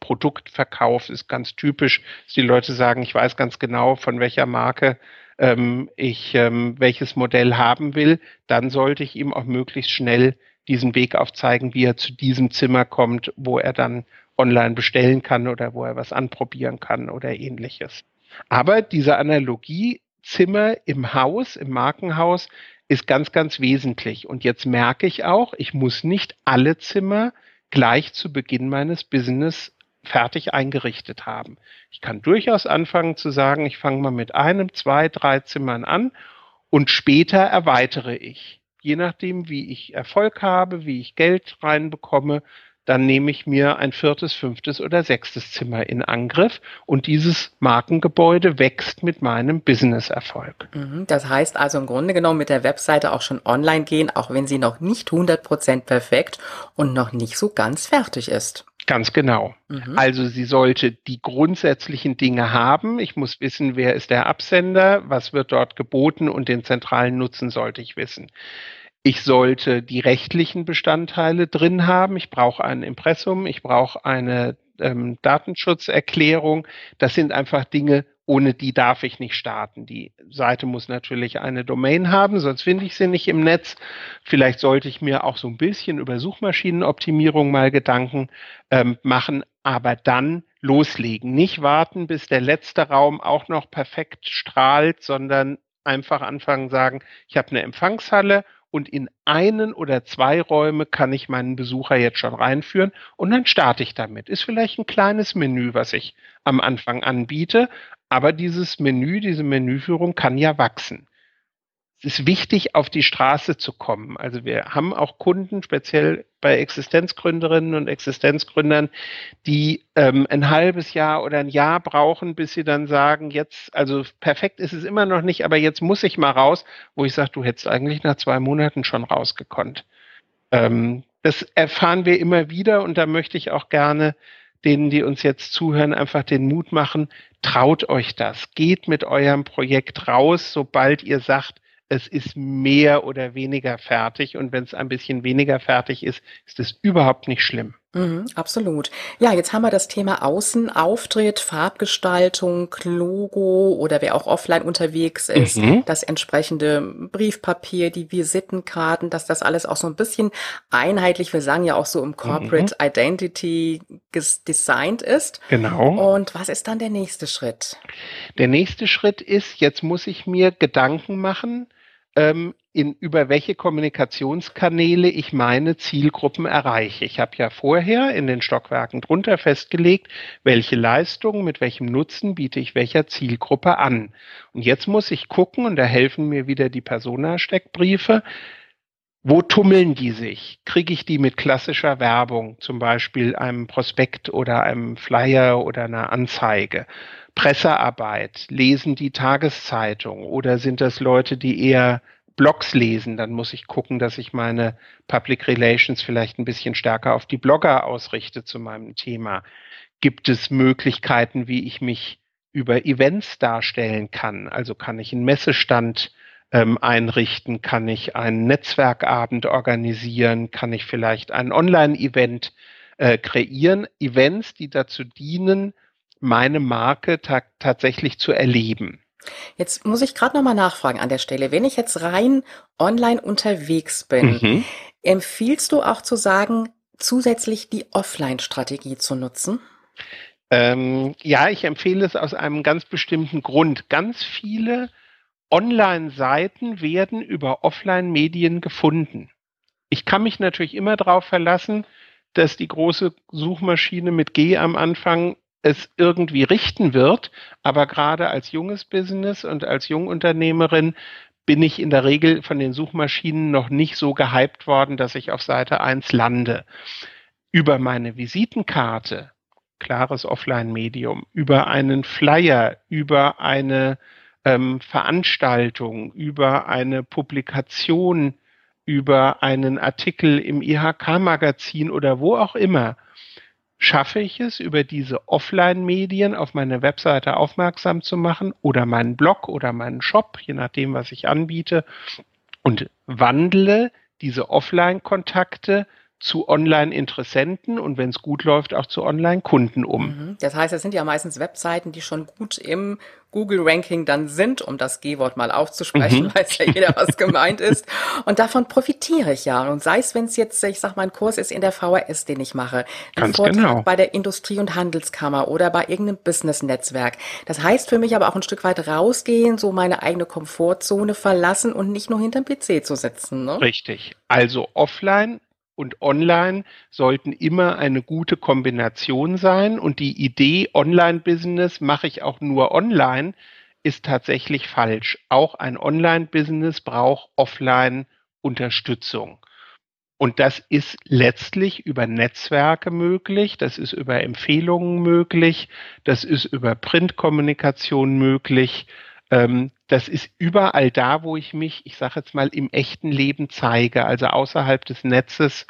Produktverkauf ist ganz typisch, dass die Leute sagen, ich weiß ganz genau, von welcher Marke ähm, ich ähm, welches Modell haben will, dann sollte ich ihm auch möglichst schnell diesen Weg aufzeigen, wie er zu diesem Zimmer kommt, wo er dann online bestellen kann oder wo er was anprobieren kann oder ähnliches. Aber diese Analogie Zimmer im Haus, im Markenhaus, ist ganz, ganz wesentlich. Und jetzt merke ich auch, ich muss nicht alle Zimmer gleich zu Beginn meines Business fertig eingerichtet haben. Ich kann durchaus anfangen zu sagen, ich fange mal mit einem, zwei, drei Zimmern an und später erweitere ich. Je nachdem, wie ich Erfolg habe, wie ich Geld reinbekomme, dann nehme ich mir ein viertes, fünftes oder sechstes Zimmer in Angriff und dieses Markengebäude wächst mit meinem Business-Erfolg. Mhm, das heißt also im Grunde genommen mit der Webseite auch schon online gehen, auch wenn sie noch nicht 100% perfekt und noch nicht so ganz fertig ist. Ganz genau. Mhm. Also sie sollte die grundsätzlichen Dinge haben. Ich muss wissen, wer ist der Absender, was wird dort geboten und den zentralen Nutzen sollte ich wissen. Ich sollte die rechtlichen Bestandteile drin haben. Ich brauche ein Impressum, ich brauche eine ähm, Datenschutzerklärung. Das sind einfach Dinge, ohne die darf ich nicht starten. Die Seite muss natürlich eine Domain haben, sonst finde ich sie nicht im Netz. Vielleicht sollte ich mir auch so ein bisschen über Suchmaschinenoptimierung mal Gedanken ähm, machen, aber dann loslegen. Nicht warten, bis der letzte Raum auch noch perfekt strahlt, sondern einfach anfangen sagen, ich habe eine Empfangshalle und in einen oder zwei Räume kann ich meinen Besucher jetzt schon reinführen und dann starte ich damit. Ist vielleicht ein kleines Menü, was ich am Anfang anbiete, aber dieses Menü, diese Menüführung kann ja wachsen es ist wichtig, auf die Straße zu kommen. Also wir haben auch Kunden, speziell bei Existenzgründerinnen und Existenzgründern, die ähm, ein halbes Jahr oder ein Jahr brauchen, bis sie dann sagen, jetzt, also perfekt ist es immer noch nicht, aber jetzt muss ich mal raus, wo ich sage, du hättest eigentlich nach zwei Monaten schon rausgekonnt. Ähm, das erfahren wir immer wieder und da möchte ich auch gerne denen, die uns jetzt zuhören, einfach den Mut machen, traut euch das. Geht mit eurem Projekt raus, sobald ihr sagt, es ist mehr oder weniger fertig und wenn es ein bisschen weniger fertig ist, ist es überhaupt nicht schlimm. Mhm, absolut. Ja, jetzt haben wir das Thema Außenauftritt, Farbgestaltung, Logo oder wer auch offline unterwegs ist, mhm. das entsprechende Briefpapier, die Visitenkarten, dass das alles auch so ein bisschen einheitlich, wir sagen ja auch so im Corporate mhm. Identity designt ist. Genau. Und was ist dann der nächste Schritt? Der nächste Schritt ist, jetzt muss ich mir Gedanken machen, ähm, in, über welche Kommunikationskanäle ich meine Zielgruppen erreiche. Ich habe ja vorher in den Stockwerken drunter festgelegt, welche Leistungen mit welchem Nutzen biete ich welcher Zielgruppe an. Und jetzt muss ich gucken, und da helfen mir wieder die Persona-Steckbriefe, wo tummeln die sich? Kriege ich die mit klassischer Werbung, zum Beispiel einem Prospekt oder einem Flyer oder einer Anzeige? Pressearbeit, lesen die Tageszeitung oder sind das Leute, die eher Blogs lesen, dann muss ich gucken, dass ich meine Public Relations vielleicht ein bisschen stärker auf die Blogger ausrichte zu meinem Thema. Gibt es Möglichkeiten, wie ich mich über Events darstellen kann? Also kann ich einen Messestand ähm, einrichten? Kann ich einen Netzwerkabend organisieren? Kann ich vielleicht ein Online-Event äh, kreieren? Events, die dazu dienen, meine Marke ta tatsächlich zu erleben. Jetzt muss ich gerade nochmal nachfragen an der Stelle. Wenn ich jetzt rein online unterwegs bin, mhm. empfiehlst du auch zu sagen, zusätzlich die Offline-Strategie zu nutzen? Ähm, ja, ich empfehle es aus einem ganz bestimmten Grund. Ganz viele Online-Seiten werden über Offline-Medien gefunden. Ich kann mich natürlich immer darauf verlassen, dass die große Suchmaschine mit G am Anfang es irgendwie richten wird. Aber gerade als junges Business und als Jungunternehmerin bin ich in der Regel von den Suchmaschinen noch nicht so gehypt worden, dass ich auf Seite 1 lande. Über meine Visitenkarte, klares Offline-Medium, über einen Flyer, über eine ähm, Veranstaltung, über eine Publikation, über einen Artikel im IHK-Magazin oder wo auch immer, schaffe ich es, über diese Offline-Medien auf meine Webseite aufmerksam zu machen oder meinen Blog oder meinen Shop, je nachdem, was ich anbiete, und wandle diese Offline-Kontakte zu Online-Interessenten und wenn es gut läuft, auch zu Online-Kunden um. Mhm. Das heißt, es sind ja meistens Webseiten, die schon gut im Google-Ranking dann sind, um das G-Wort mal aufzusprechen, mhm. weiß ja jeder, was gemeint ist. Und davon profitiere ich ja. Und sei es, wenn es jetzt, ich sag mal, ein Kurs ist in der VHS, den ich mache, ein Ganz Vortrag genau. bei der Industrie- und Handelskammer oder bei irgendeinem Business-Netzwerk. Das heißt für mich aber auch ein Stück weit rausgehen, so meine eigene Komfortzone verlassen und nicht nur hinterm PC zu sitzen. Ne? Richtig. Also offline und online sollten immer eine gute Kombination sein. Und die Idee Online-Business mache ich auch nur online, ist tatsächlich falsch. Auch ein Online-Business braucht Offline-Unterstützung. Und das ist letztlich über Netzwerke möglich, das ist über Empfehlungen möglich, das ist über Printkommunikation möglich. Ähm, das ist überall da, wo ich mich, ich sage jetzt mal, im echten Leben zeige, also außerhalb des Netzes,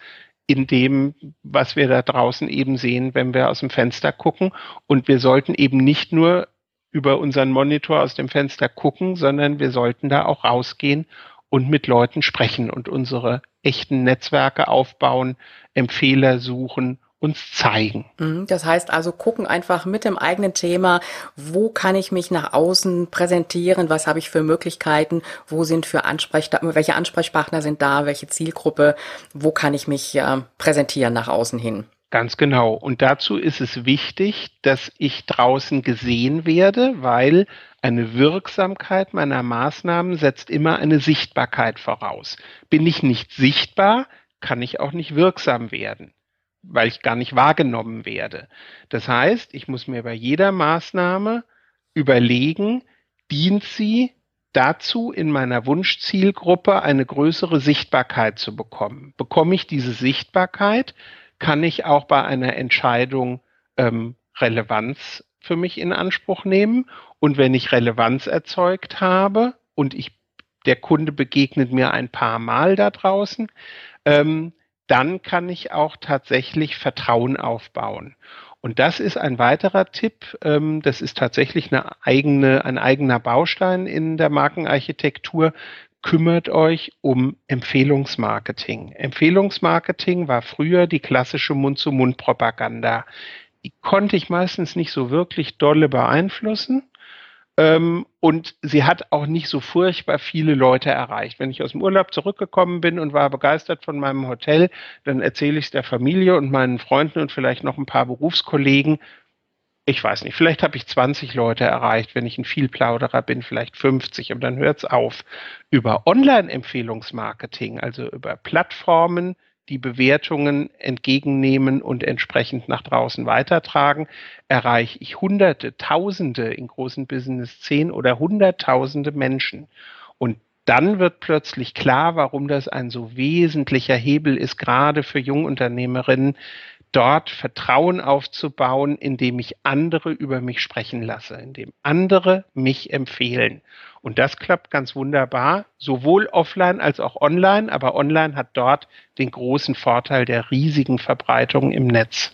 in dem, was wir da draußen eben sehen, wenn wir aus dem Fenster gucken. Und wir sollten eben nicht nur über unseren Monitor aus dem Fenster gucken, sondern wir sollten da auch rausgehen und mit Leuten sprechen und unsere echten Netzwerke aufbauen, Empfehler suchen uns zeigen. Mhm, das heißt also, gucken einfach mit dem eigenen Thema, wo kann ich mich nach außen präsentieren, was habe ich für Möglichkeiten, wo sind für Ansprechpartner, welche Ansprechpartner sind da, welche Zielgruppe, wo kann ich mich äh, präsentieren nach außen hin. Ganz genau. Und dazu ist es wichtig, dass ich draußen gesehen werde, weil eine Wirksamkeit meiner Maßnahmen setzt immer eine Sichtbarkeit voraus. Bin ich nicht sichtbar, kann ich auch nicht wirksam werden weil ich gar nicht wahrgenommen werde. Das heißt, ich muss mir bei jeder Maßnahme überlegen, dient sie dazu, in meiner Wunschzielgruppe eine größere Sichtbarkeit zu bekommen. Bekomme ich diese Sichtbarkeit, kann ich auch bei einer Entscheidung ähm, Relevanz für mich in Anspruch nehmen. Und wenn ich Relevanz erzeugt habe und ich, der Kunde begegnet mir ein paar Mal da draußen, ähm, dann kann ich auch tatsächlich Vertrauen aufbauen. Und das ist ein weiterer Tipp. Ähm, das ist tatsächlich eine eigene, ein eigener Baustein in der Markenarchitektur. Kümmert euch um Empfehlungsmarketing. Empfehlungsmarketing war früher die klassische Mund-zu-Mund-Propaganda. Die konnte ich meistens nicht so wirklich dolle beeinflussen. Ähm, und sie hat auch nicht so furchtbar viele Leute erreicht. Wenn ich aus dem Urlaub zurückgekommen bin und war begeistert von meinem Hotel, dann erzähle ich es der Familie und meinen Freunden und vielleicht noch ein paar Berufskollegen. Ich weiß nicht, vielleicht habe ich 20 Leute erreicht, wenn ich ein Vielplauderer bin, vielleicht 50, aber dann hört es auf. Über Online-Empfehlungsmarketing, also über Plattformen, die Bewertungen entgegennehmen und entsprechend nach draußen weitertragen, erreiche ich Hunderte, Tausende in großen Business zehn oder Hunderttausende Menschen. Und dann wird plötzlich klar, warum das ein so wesentlicher Hebel ist, gerade für Jungunternehmerinnen, dort Vertrauen aufzubauen, indem ich andere über mich sprechen lasse, indem andere mich empfehlen. Und das klappt ganz wunderbar, sowohl offline als auch online, aber online hat dort den großen Vorteil der riesigen Verbreitung im Netz.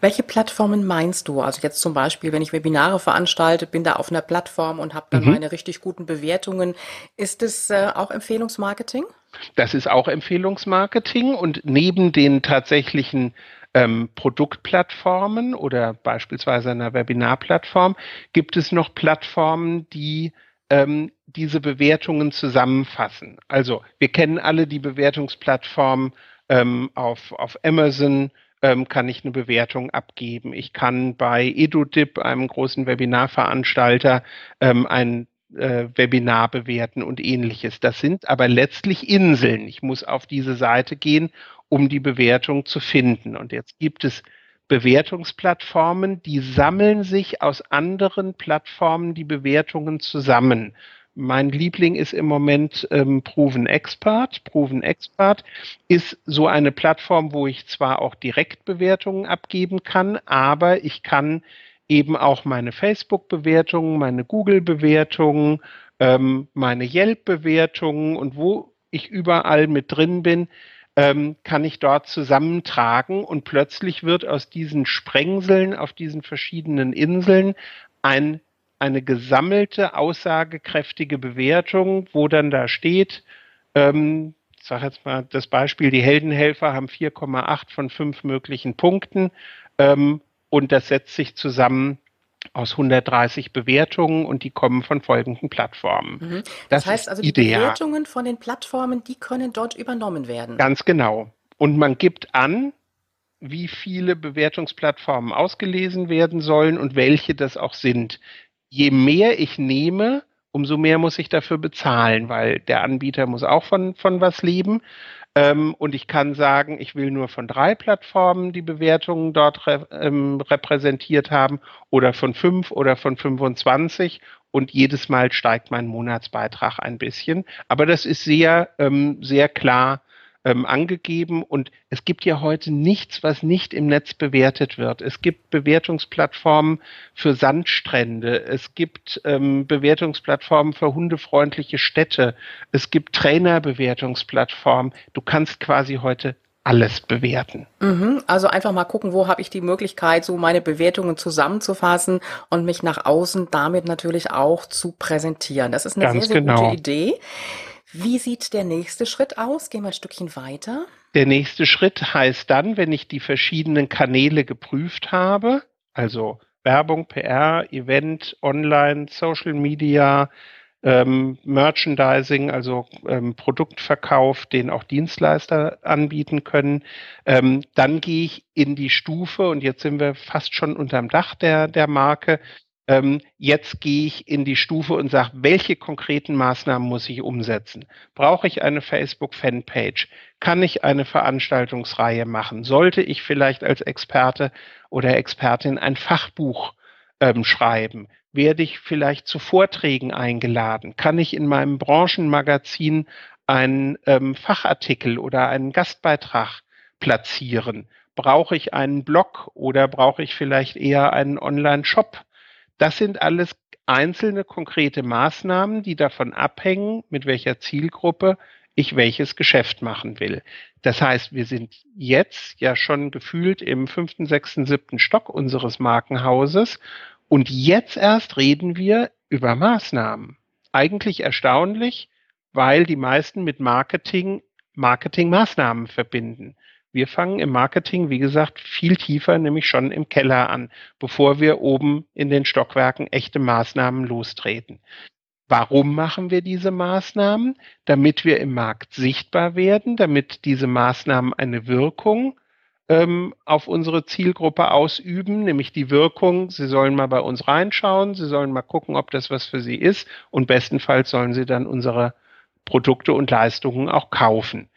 Welche Plattformen meinst du? Also jetzt zum Beispiel, wenn ich Webinare veranstalte, bin da auf einer Plattform und habe dann mhm. meine richtig guten Bewertungen. Ist es äh, auch Empfehlungsmarketing? Das ist auch Empfehlungsmarketing und neben den tatsächlichen ähm, Produktplattformen oder beispielsweise einer Webinarplattform gibt es noch Plattformen, die ähm, diese Bewertungen zusammenfassen. Also wir kennen alle die Bewertungsplattform ähm, auf, auf Amazon, ähm, kann ich eine Bewertung abgeben. Ich kann bei EduDip, einem großen Webinarveranstalter, ähm, ein äh, Webinar bewerten und ähnliches. Das sind aber letztlich Inseln. Ich muss auf diese Seite gehen um die Bewertung zu finden. Und jetzt gibt es Bewertungsplattformen, die sammeln sich aus anderen Plattformen die Bewertungen zusammen. Mein Liebling ist im Moment ähm, Proven Expert. Proven Expert ist so eine Plattform, wo ich zwar auch Direktbewertungen abgeben kann, aber ich kann eben auch meine Facebook-Bewertungen, meine Google-Bewertungen, ähm, meine Yelp-Bewertungen und wo ich überall mit drin bin, ähm, kann ich dort zusammentragen und plötzlich wird aus diesen Sprengseln auf diesen verschiedenen Inseln ein, eine gesammelte, aussagekräftige Bewertung, wo dann da steht, ähm, ich sage jetzt mal das Beispiel, die Heldenhelfer haben 4,8 von 5 möglichen Punkten ähm, und das setzt sich zusammen aus 130 Bewertungen und die kommen von folgenden Plattformen. Mhm. Das, das, heißt also, die ideal. Bewertungen von den Plattformen, die können dort übernommen werden. Ganz genau. Und man gibt an, wie viele Bewertungsplattformen ausgelesen werden sollen und welche das auch sind. Je mehr ich nehme, umso mehr muss ich dafür bezahlen, weil der Anbieter muss auch von, von was leben. Ähm, und ich kann sagen, ich will nur von drei Plattformen die Bewertungen dort re ähm, repräsentiert haben oder von fünf oder von 25 und jedes Mal steigt mein Monatsbeitrag ein bisschen. Aber das ist sehr, ähm, sehr klar ähm, angegeben und es gibt ja heute nichts, was nicht im Netz bewertet wird. Es gibt Bewertungsplattformen für Sandstrände, es gibt ähm, Bewertungsplattformen für hundefreundliche Städte, es gibt Trainerbewertungsplattformen. Du kannst quasi heute alles bewerten. Mhm, also einfach mal gucken, wo habe ich die Möglichkeit, so meine Bewertungen zusammenzufassen und mich nach außen damit natürlich auch zu präsentieren. Das ist eine Ganz sehr, sehr genau. gute Idee. Wie sieht der nächste Schritt aus? Gehen wir ein Stückchen weiter. Der nächste Schritt heißt dann, wenn ich die verschiedenen Kanäle geprüft habe, also Werbung, PR, Event, Online, Social Media, ähm, Merchandising, also ähm, Produktverkauf, den auch Dienstleister anbieten können. Ähm, dann gehe ich in die Stufe und jetzt sind wir fast schon unterm Dach der, der Marke ähm, jetzt gehe ich in die Stufe und sage, welche konkreten Maßnahmen muss ich umsetzen? Brauche ich eine Facebook-Fanpage? Kann ich eine Veranstaltungsreihe machen? Sollte ich vielleicht als Experte oder Expertin ein Fachbuch ähm, schreiben? Werde ich vielleicht zu Vorträgen eingeladen? Kann ich in meinem Branchenmagazin einen ähm, Fachartikel oder einen Gastbeitrag platzieren? Brauche ich einen Blog oder brauche ich vielleicht eher einen Online-Shop? Das sind alles einzelne konkrete Maßnahmen, die davon abhängen, mit welcher Zielgruppe ich welches Geschäft machen will. Das heißt, wir sind jetzt ja schon gefühlt im fünften, sechsten, siebten Stock unseres Markenhauses und jetzt erst reden wir über Maßnahmen. Eigentlich erstaunlich, weil die meisten mit Marketing Marketingmaßnahmen verbinden. Wir fangen im Marketing, wie gesagt, viel tiefer, nämlich schon im Keller an, bevor wir oben in den Stockwerken echte Maßnahmen lostreten. Warum machen wir diese Maßnahmen? Damit wir im Markt sichtbar werden, damit diese Maßnahmen eine Wirkung ähm, auf unsere Zielgruppe ausüben, nämlich die Wirkung, sie sollen mal bei uns reinschauen, sie sollen mal gucken, ob das was für sie ist und bestenfalls sollen sie dann unsere Produkte und Leistungen auch kaufen.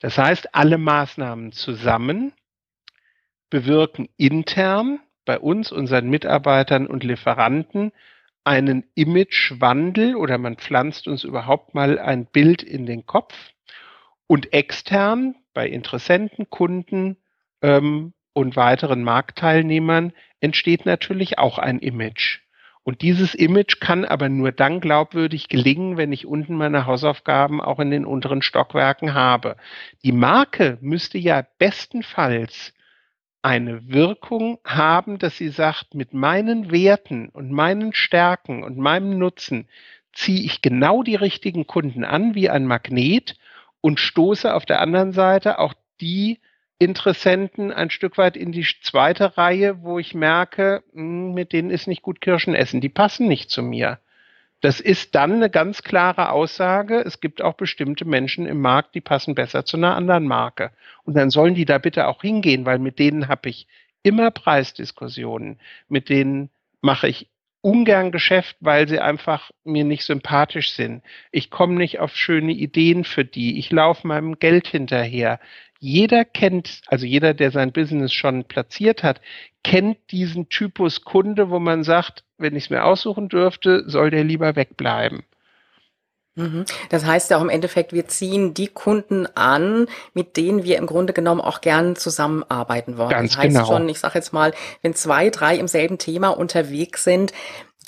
Das heißt, alle Maßnahmen zusammen bewirken intern bei uns, unseren Mitarbeitern und Lieferanten einen Imagewandel oder man pflanzt uns überhaupt mal ein Bild in den Kopf. Und extern bei Interessenten, Kunden ähm, und weiteren Marktteilnehmern entsteht natürlich auch ein Image. Und dieses Image kann aber nur dann glaubwürdig gelingen, wenn ich unten meine Hausaufgaben auch in den unteren Stockwerken habe. Die Marke müsste ja bestenfalls eine Wirkung haben, dass sie sagt, mit meinen Werten und meinen Stärken und meinem Nutzen ziehe ich genau die richtigen Kunden an wie ein Magnet und stoße auf der anderen Seite auch die Interessenten ein Stück weit in die zweite Reihe, wo ich merke, hm, mit denen ist nicht gut Kirschen essen, die passen nicht zu mir. Das ist dann eine ganz klare Aussage. Es gibt auch bestimmte Menschen im Markt, die passen besser zu einer anderen Marke. Und dann sollen die da bitte auch hingehen, weil mit denen habe ich immer Preisdiskussionen. Mit denen mache ich ungern Geschäft, weil sie einfach mir nicht sympathisch sind. Ich komme nicht auf schöne Ideen für die. Ich laufe meinem Geld hinterher jeder kennt, also jeder, der sein Business schon platziert hat, kennt diesen Typus Kunde, wo man sagt, wenn ich es mir aussuchen dürfte, soll der lieber wegbleiben. Mhm. Das heißt ja auch im Endeffekt, wir ziehen die Kunden an, mit denen wir im Grunde genommen auch gern zusammenarbeiten wollen. Ganz das heißt genau. schon, ich sage jetzt mal, wenn zwei, drei im selben Thema unterwegs sind,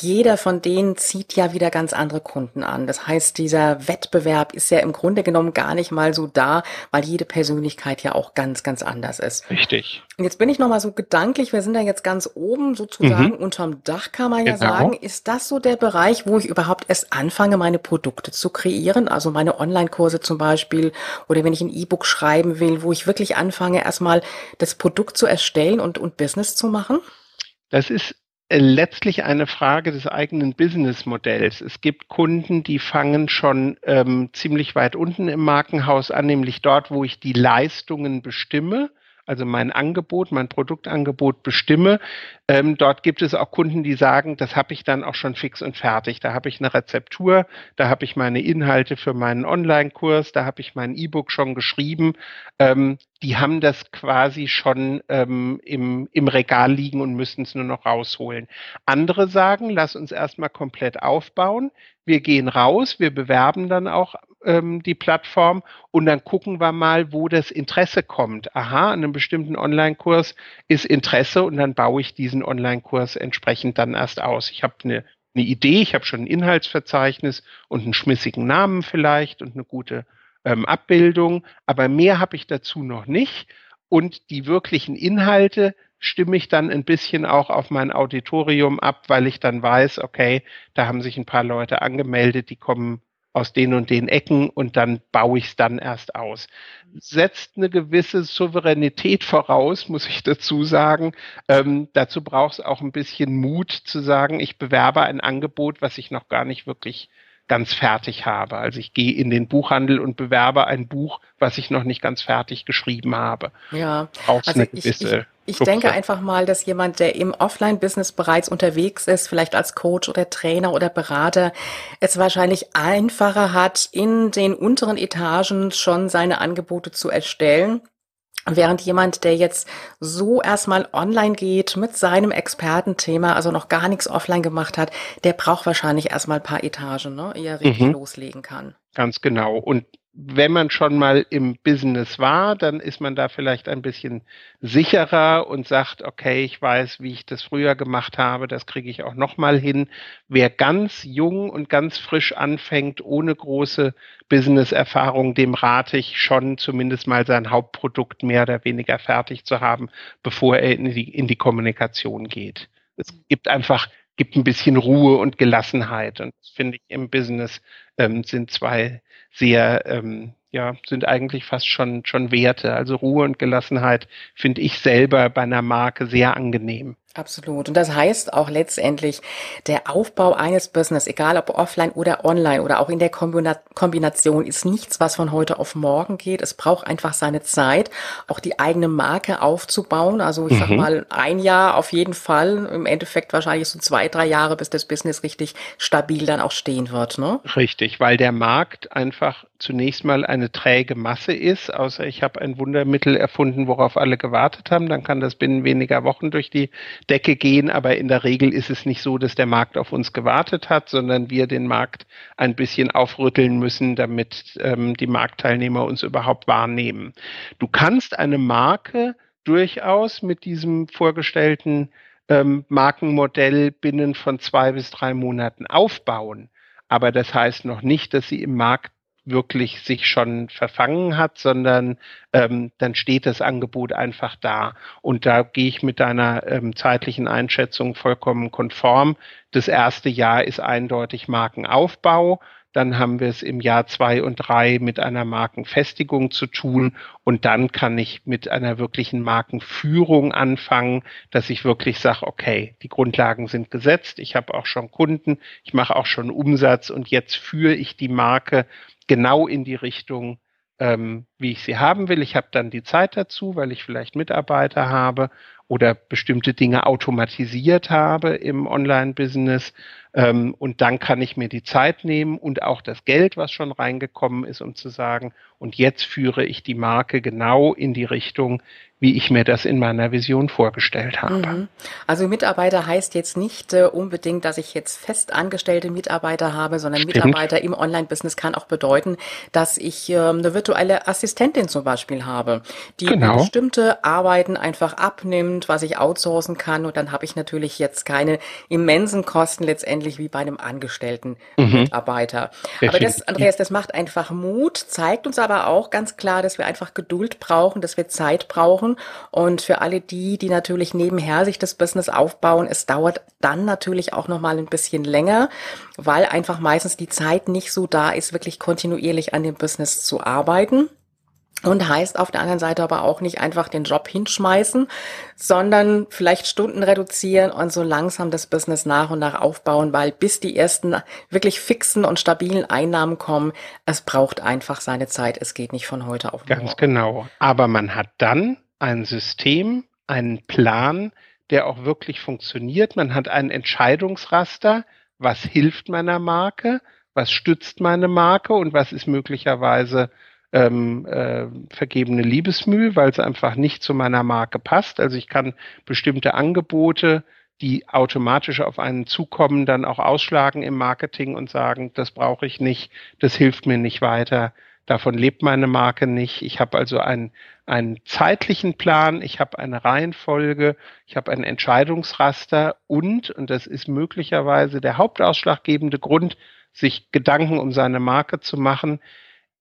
jeder von denen zieht ja wieder ganz andere Kunden an. Das heißt, dieser Wettbewerb ist ja im Grunde genommen gar nicht mal so da, weil jede Persönlichkeit ja auch ganz, ganz anders ist. Richtig. Und jetzt bin ich nochmal so gedanklich, wir sind ja jetzt ganz oben sozusagen mhm. unterm Dach, kann man ja genau. sagen. Ist das so der Bereich, wo ich überhaupt erst anfange, meine Produkte zu kreieren? Also meine Online-Kurse zum Beispiel oder wenn ich ein E-Book schreiben will, wo ich wirklich anfange, erstmal das Produkt zu erstellen und, und Business zu machen? Das ist letztlich eine Frage des eigenen Businessmodells. Es gibt Kunden, die fangen schon ähm, ziemlich weit unten im Markenhaus an, nämlich dort, wo ich die Leistungen bestimme also mein Angebot, mein Produktangebot bestimme. Ähm, dort gibt es auch Kunden, die sagen, das habe ich dann auch schon fix und fertig. Da habe ich eine Rezeptur, da habe ich meine Inhalte für meinen Online-Kurs, da habe ich mein E-Book schon geschrieben. Ähm, die haben das quasi schon ähm, im, im Regal liegen und müssen es nur noch rausholen. Andere sagen, lass uns erstmal komplett aufbauen. Wir gehen raus, wir bewerben dann auch ähm, die Plattform und dann gucken wir mal, wo das Interesse kommt. Aha, an einem bestimmten Online-Kurs ist Interesse und dann baue ich diesen Online-Kurs entsprechend dann erst aus. Ich habe eine, eine Idee, ich habe schon ein Inhaltsverzeichnis und einen schmissigen Namen vielleicht und eine gute ähm, Abbildung, aber mehr habe ich dazu noch nicht. Und die wirklichen Inhalte stimme ich dann ein bisschen auch auf mein Auditorium ab, weil ich dann weiß, okay, da haben sich ein paar Leute angemeldet, die kommen aus den und den Ecken und dann baue ich es dann erst aus. Setzt eine gewisse Souveränität voraus, muss ich dazu sagen. Ähm, dazu braucht es auch ein bisschen Mut zu sagen, ich bewerbe ein Angebot, was ich noch gar nicht wirklich ganz fertig habe. Also ich gehe in den Buchhandel und bewerbe ein Buch, was ich noch nicht ganz fertig geschrieben habe. Ja, also eine gewisse ich, ich, ich denke einfach mal, dass jemand, der im Offline-Business bereits unterwegs ist, vielleicht als Coach oder Trainer oder Berater, es wahrscheinlich einfacher hat, in den unteren Etagen schon seine Angebote zu erstellen Während jemand, der jetzt so erstmal online geht mit seinem Expertenthema, also noch gar nichts offline gemacht hat, der braucht wahrscheinlich erstmal ein paar Etagen, ne, ehe er richtig mhm. loslegen kann. Ganz genau. Und wenn man schon mal im Business war, dann ist man da vielleicht ein bisschen sicherer und sagt, okay, ich weiß, wie ich das früher gemacht habe, das kriege ich auch noch mal hin. Wer ganz jung und ganz frisch anfängt, ohne große Business-Erfahrung, dem rate ich schon zumindest mal sein Hauptprodukt mehr oder weniger fertig zu haben, bevor er in die, in die Kommunikation geht. Es gibt einfach gibt ein bisschen Ruhe und Gelassenheit. Und das finde ich im Business ähm, sind zwei sehr, ähm, ja, sind eigentlich fast schon, schon Werte. Also Ruhe und Gelassenheit finde ich selber bei einer Marke sehr angenehm. Absolut. Und das heißt auch letztendlich, der Aufbau eines Business, egal ob offline oder online oder auch in der Kombination, ist nichts, was von heute auf morgen geht. Es braucht einfach seine Zeit, auch die eigene Marke aufzubauen. Also ich mhm. sag mal, ein Jahr auf jeden Fall. Im Endeffekt wahrscheinlich so zwei, drei Jahre, bis das Business richtig stabil dann auch stehen wird. Ne? Richtig, weil der Markt einfach zunächst mal eine träge Masse ist, außer ich habe ein Wundermittel erfunden, worauf alle gewartet haben, dann kann das binnen weniger Wochen durch die Decke gehen, aber in der Regel ist es nicht so, dass der Markt auf uns gewartet hat, sondern wir den Markt ein bisschen aufrütteln müssen, damit ähm, die Marktteilnehmer uns überhaupt wahrnehmen. Du kannst eine Marke durchaus mit diesem vorgestellten ähm, Markenmodell binnen von zwei bis drei Monaten aufbauen. Aber das heißt noch nicht, dass sie im Markt wirklich sich schon verfangen hat, sondern ähm, dann steht das Angebot einfach da. Und da gehe ich mit deiner ähm, zeitlichen Einschätzung vollkommen konform. Das erste Jahr ist eindeutig Markenaufbau. Dann haben wir es im Jahr zwei und drei mit einer Markenfestigung zu tun. Und dann kann ich mit einer wirklichen Markenführung anfangen, dass ich wirklich sage, okay, die Grundlagen sind gesetzt. Ich habe auch schon Kunden. Ich mache auch schon Umsatz. Und jetzt führe ich die Marke genau in die Richtung, ähm, wie ich sie haben will. Ich habe dann die Zeit dazu, weil ich vielleicht Mitarbeiter habe oder bestimmte Dinge automatisiert habe im Online-Business. Ähm, und dann kann ich mir die Zeit nehmen und auch das Geld, was schon reingekommen ist, um zu sagen, und jetzt führe ich die Marke genau in die Richtung, wie ich mir das in meiner Vision vorgestellt habe. Mhm. Also Mitarbeiter heißt jetzt nicht äh, unbedingt, dass ich jetzt fest angestellte Mitarbeiter habe, sondern Stimmt. Mitarbeiter im Online-Business kann auch bedeuten, dass ich äh, eine virtuelle Assistentin zum Beispiel habe, die Genau. bestimmte Arbeiten einfach abnimmt, was ich outsourcen kann. Und dann habe ich natürlich jetzt keine immensen Kosten letztendlich wie bei einem angestellten Mitarbeiter. Aber das. Andreas, das macht einfach Mut, zeigt uns aber auch ganz klar, dass wir einfach Geduld brauchen, dass wir Zeit brauchen. Und für alle die, die natürlich nebenher sich das Business aufbauen, es dauert dann natürlich auch noch mal ein bisschen länger, weil einfach meistens die Zeit nicht so da ist, wirklich kontinuierlich an dem Business zu arbeiten. Und heißt auf der anderen Seite aber auch nicht einfach den Job hinschmeißen, sondern vielleicht Stunden reduzieren und so langsam das Business nach und nach aufbauen, weil bis die ersten wirklich fixen und stabilen Einnahmen kommen, es braucht einfach seine Zeit. Es geht nicht von heute auf morgen. Ganz genau. Aber man hat dann ein System, einen Plan, der auch wirklich funktioniert. Man hat ein Entscheidungsraster, was hilft meiner Marke, was stützt meine Marke und was ist möglicherweise ähm, äh, vergebene Liebesmüh, weil es einfach nicht zu meiner Marke passt. Also ich kann bestimmte Angebote, die automatisch auf einen zukommen, dann auch ausschlagen im Marketing und sagen, das brauche ich nicht, das hilft mir nicht weiter, davon lebt meine Marke nicht. Ich habe also einen, einen zeitlichen Plan, ich habe eine Reihenfolge, ich habe ein Entscheidungsraster und, und das ist möglicherweise der hauptausschlaggebende Grund, sich Gedanken um seine Marke zu machen,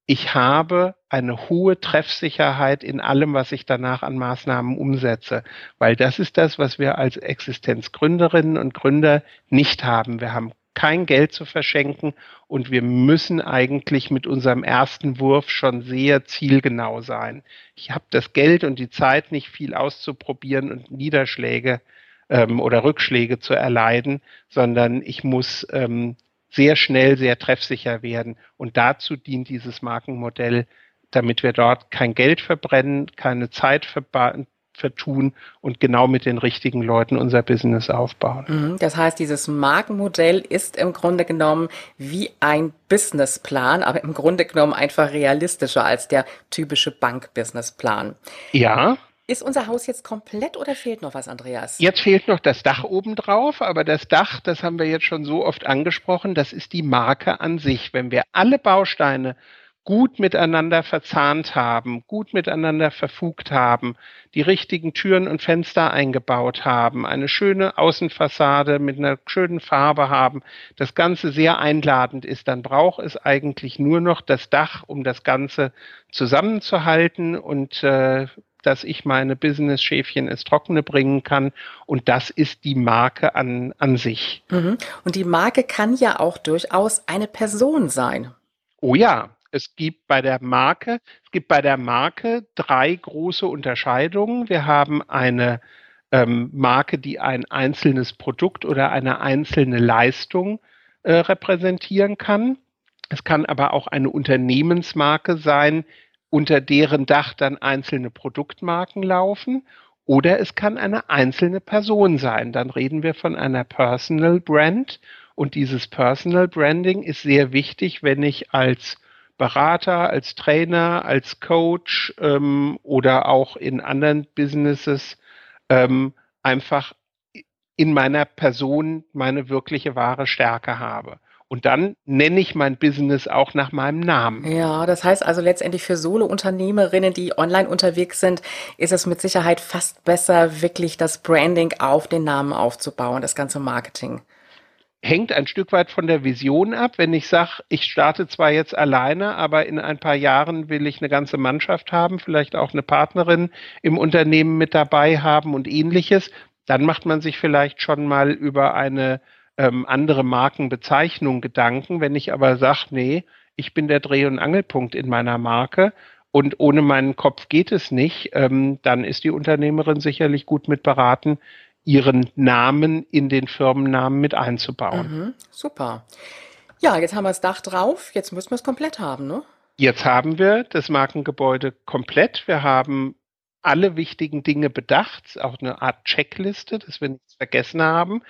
ich habe eine hohe Treffsicherheit in allem, was ich danach an Maßnahmen umsetze, weil das ist das, was wir als Existenzgründerinnen und Gründer nicht haben. Wir haben kein Geld zu verschenken und wir müssen eigentlich mit unserem ersten Wurf schon sehr zielgenau sein. Ich habe das Geld und die Zeit nicht viel auszuprobieren und Niederschläge ähm, oder Rückschläge zu erleiden, sondern ich muss ähm, sehr schnell, sehr treffsicher werden. Und dazu dient dieses Markenmodell, damit wir dort kein Geld verbrennen, keine Zeit vertun und genau mit den richtigen Leuten unser Business aufbauen. Mhm. Das heißt, dieses Markenmodell ist im Grunde genommen wie ein Businessplan, aber im Grunde genommen einfach realistischer als der typische Bank-Businessplan. Ja, Ist unser Haus jetzt komplett oder fehlt noch was, Andreas? Jetzt fehlt noch das Dach obendrauf, aber das Dach, das haben wir jetzt schon so oft angesprochen, das ist die Marke an sich. Wenn wir alle Bausteine gut miteinander verzahnt haben, gut miteinander verfugt haben, die richtigen Türen und Fenster eingebaut haben, eine schöne Außenfassade mit einer schönen Farbe haben, das Ganze sehr einladend ist, dann braucht es eigentlich nur noch das Dach, um das Ganze zusammenzuhalten und äh, dass ich meine Business-Schäfchen ins Trockene bringen kann. Und das ist die Marke an, an sich. Mhm. Und die Marke kann ja auch durchaus eine Person sein. Oh ja, es gibt bei der Marke, es gibt bei der Marke drei große Unterscheidungen. Wir haben eine ähm, Marke, die ein einzelnes Produkt oder eine einzelne Leistung äh, repräsentieren kann. Es kann aber auch eine Unternehmensmarke sein, unter deren Dach dann einzelne Produktmarken laufen. Oder es kann eine einzelne Person sein. Dann reden wir von einer Personal Brand. Und dieses Personal Branding ist sehr wichtig, wenn ich als Berater, als Trainer, als Coach ähm, oder auch in anderen Businesses ähm, einfach in meiner Person meine wirkliche wahre Stärke habe. Und dann nenne ich mein Business auch nach meinem Namen. Ja, das heißt also letztendlich für Solo-Unternehmerinnen, die online unterwegs sind, ist es mit Sicherheit fast besser, wirklich das Branding auf den Namen aufzubauen, das ganze Marketing. Hängt ein Stück weit von der Vision ab. Wenn ich sage, ich starte zwar jetzt alleine, aber in ein paar Jahren will ich eine ganze Mannschaft haben, vielleicht auch eine Partnerin im Unternehmen mit dabei haben und ähnliches, dann macht man sich vielleicht schon mal über eine ähm, andere Markenbezeichnung Gedanken. Wenn ich aber sage, nee, ich bin der Dreh- und Angelpunkt in meiner Marke und ohne meinen Kopf geht es nicht, ähm, dann ist die Unternehmerin sicherlich gut mit beraten, ihren Namen in den Firmennamen mit einzubauen. Mhm, super. Ja, jetzt haben wir das Dach drauf, jetzt müssen wir es komplett haben, ne? Jetzt haben wir das Markengebäude komplett. Wir haben alle wichtigen Dinge bedacht, auch eine Art Checkliste, dass wir nichts vergessen haben.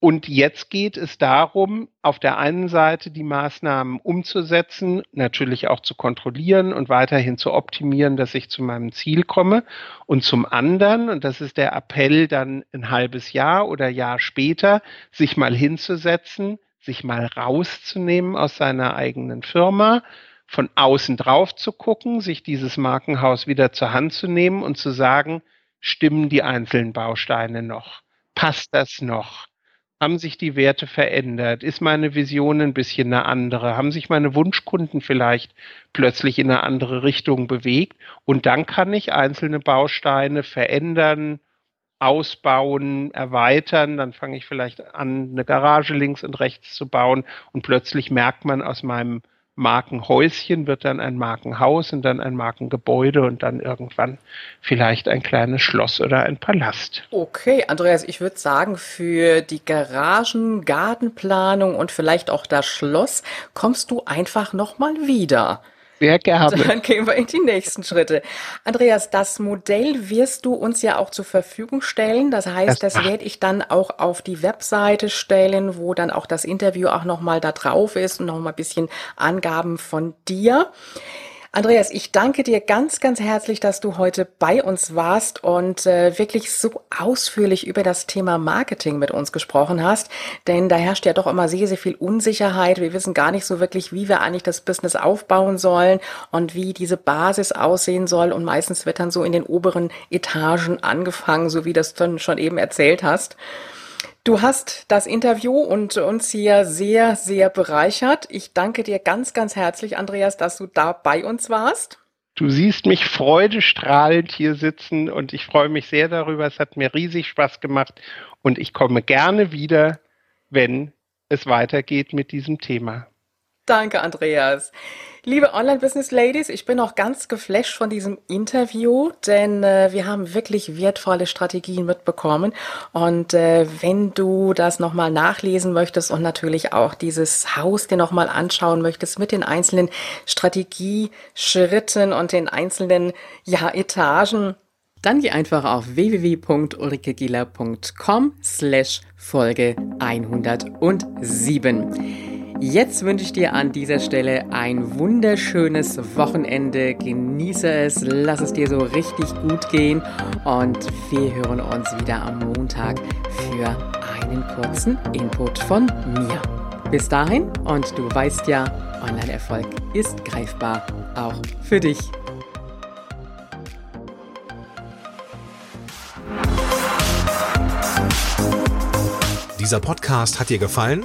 Und jetzt geht es darum, auf der einen Seite die Maßnahmen umzusetzen, natürlich auch zu kontrollieren und weiterhin zu optimieren, dass ich zu meinem Ziel komme. Und zum anderen, und das ist der Appell dann ein halbes Jahr oder Jahr später, sich mal hinzusetzen, sich mal rauszunehmen aus seiner eigenen Firma, von außen drauf zu gucken, sich dieses Markenhaus wieder zur Hand zu nehmen und zu sagen, stimmen die einzelnen Bausteine noch? Passt das noch? Haben sich die Werte verändert? Ist meine Vision ein bisschen eine andere? Haben sich meine Wunschkunden vielleicht plötzlich in eine andere Richtung bewegt? Und dann kann ich einzelne Bausteine verändern, ausbauen, erweitern. Dann fange ich vielleicht an, eine Garage links und rechts zu bauen. Und plötzlich merkt man aus meinem Markenhäuschen wird dann ein Markenhaus und dann ein Markengebäude und dann irgendwann vielleicht ein kleines Schloss oder ein Palast. Okay, Andreas, ich würde sagen, für die Garagen, Gartenplanung und vielleicht auch das Schloss kommst du einfach nochmal wieder. Sehr gerne. Dann gehen wir in die nächsten Schritte. Andreas, das Modell wirst du uns ja auch zur Verfügung stellen. Das heißt, das, das werde ich dann auch auf die Webseite stellen, wo dann auch das Interview auch nochmal da drauf ist und nochmal ein bisschen Angaben von dir. Andreas, ich danke dir ganz, ganz herzlich, dass du heute bei uns warst und äh, wirklich so ausführlich über das Thema Marketing mit uns gesprochen hast. Denn da herrscht ja doch immer sehr, sehr viel Unsicherheit. Wir wissen gar nicht so wirklich, wie wir eigentlich das Business aufbauen sollen und wie diese Basis aussehen soll. Und meistens wird dann so in den oberen Etagen angefangen, so wie das dann schon eben erzählt hast. Du hast das Interview und uns hier sehr, sehr bereichert. Ich danke dir ganz, ganz herzlich, Andreas, dass du da bei uns warst. Du siehst mich freudestrahlend hier sitzen und ich freue mich sehr darüber. Es hat mir riesig Spaß gemacht und ich komme gerne wieder, wenn es weitergeht mit diesem Thema. Danke, Andreas. Liebe Online-Business-Ladies, ich bin auch ganz geflasht von diesem Interview, denn äh, wir haben wirklich wertvolle Strategien mitbekommen. Und äh, wenn du das nochmal nachlesen möchtest und natürlich auch dieses Haus dir nochmal anschauen möchtest mit den einzelnen Strategieschritten und den einzelnen ja, Etagen, dann geh einfach auf www.ulrikegieler.com slash Folge 107. Jetzt wünsche ich dir an dieser Stelle ein wunderschönes Wochenende. Genieße es, lass es dir so richtig gut gehen und wir hören uns wieder am Montag für einen kurzen Input von mir. Bis dahin und du weißt ja, Online-Erfolg ist greifbar, auch für dich. Dieser Podcast hat dir gefallen?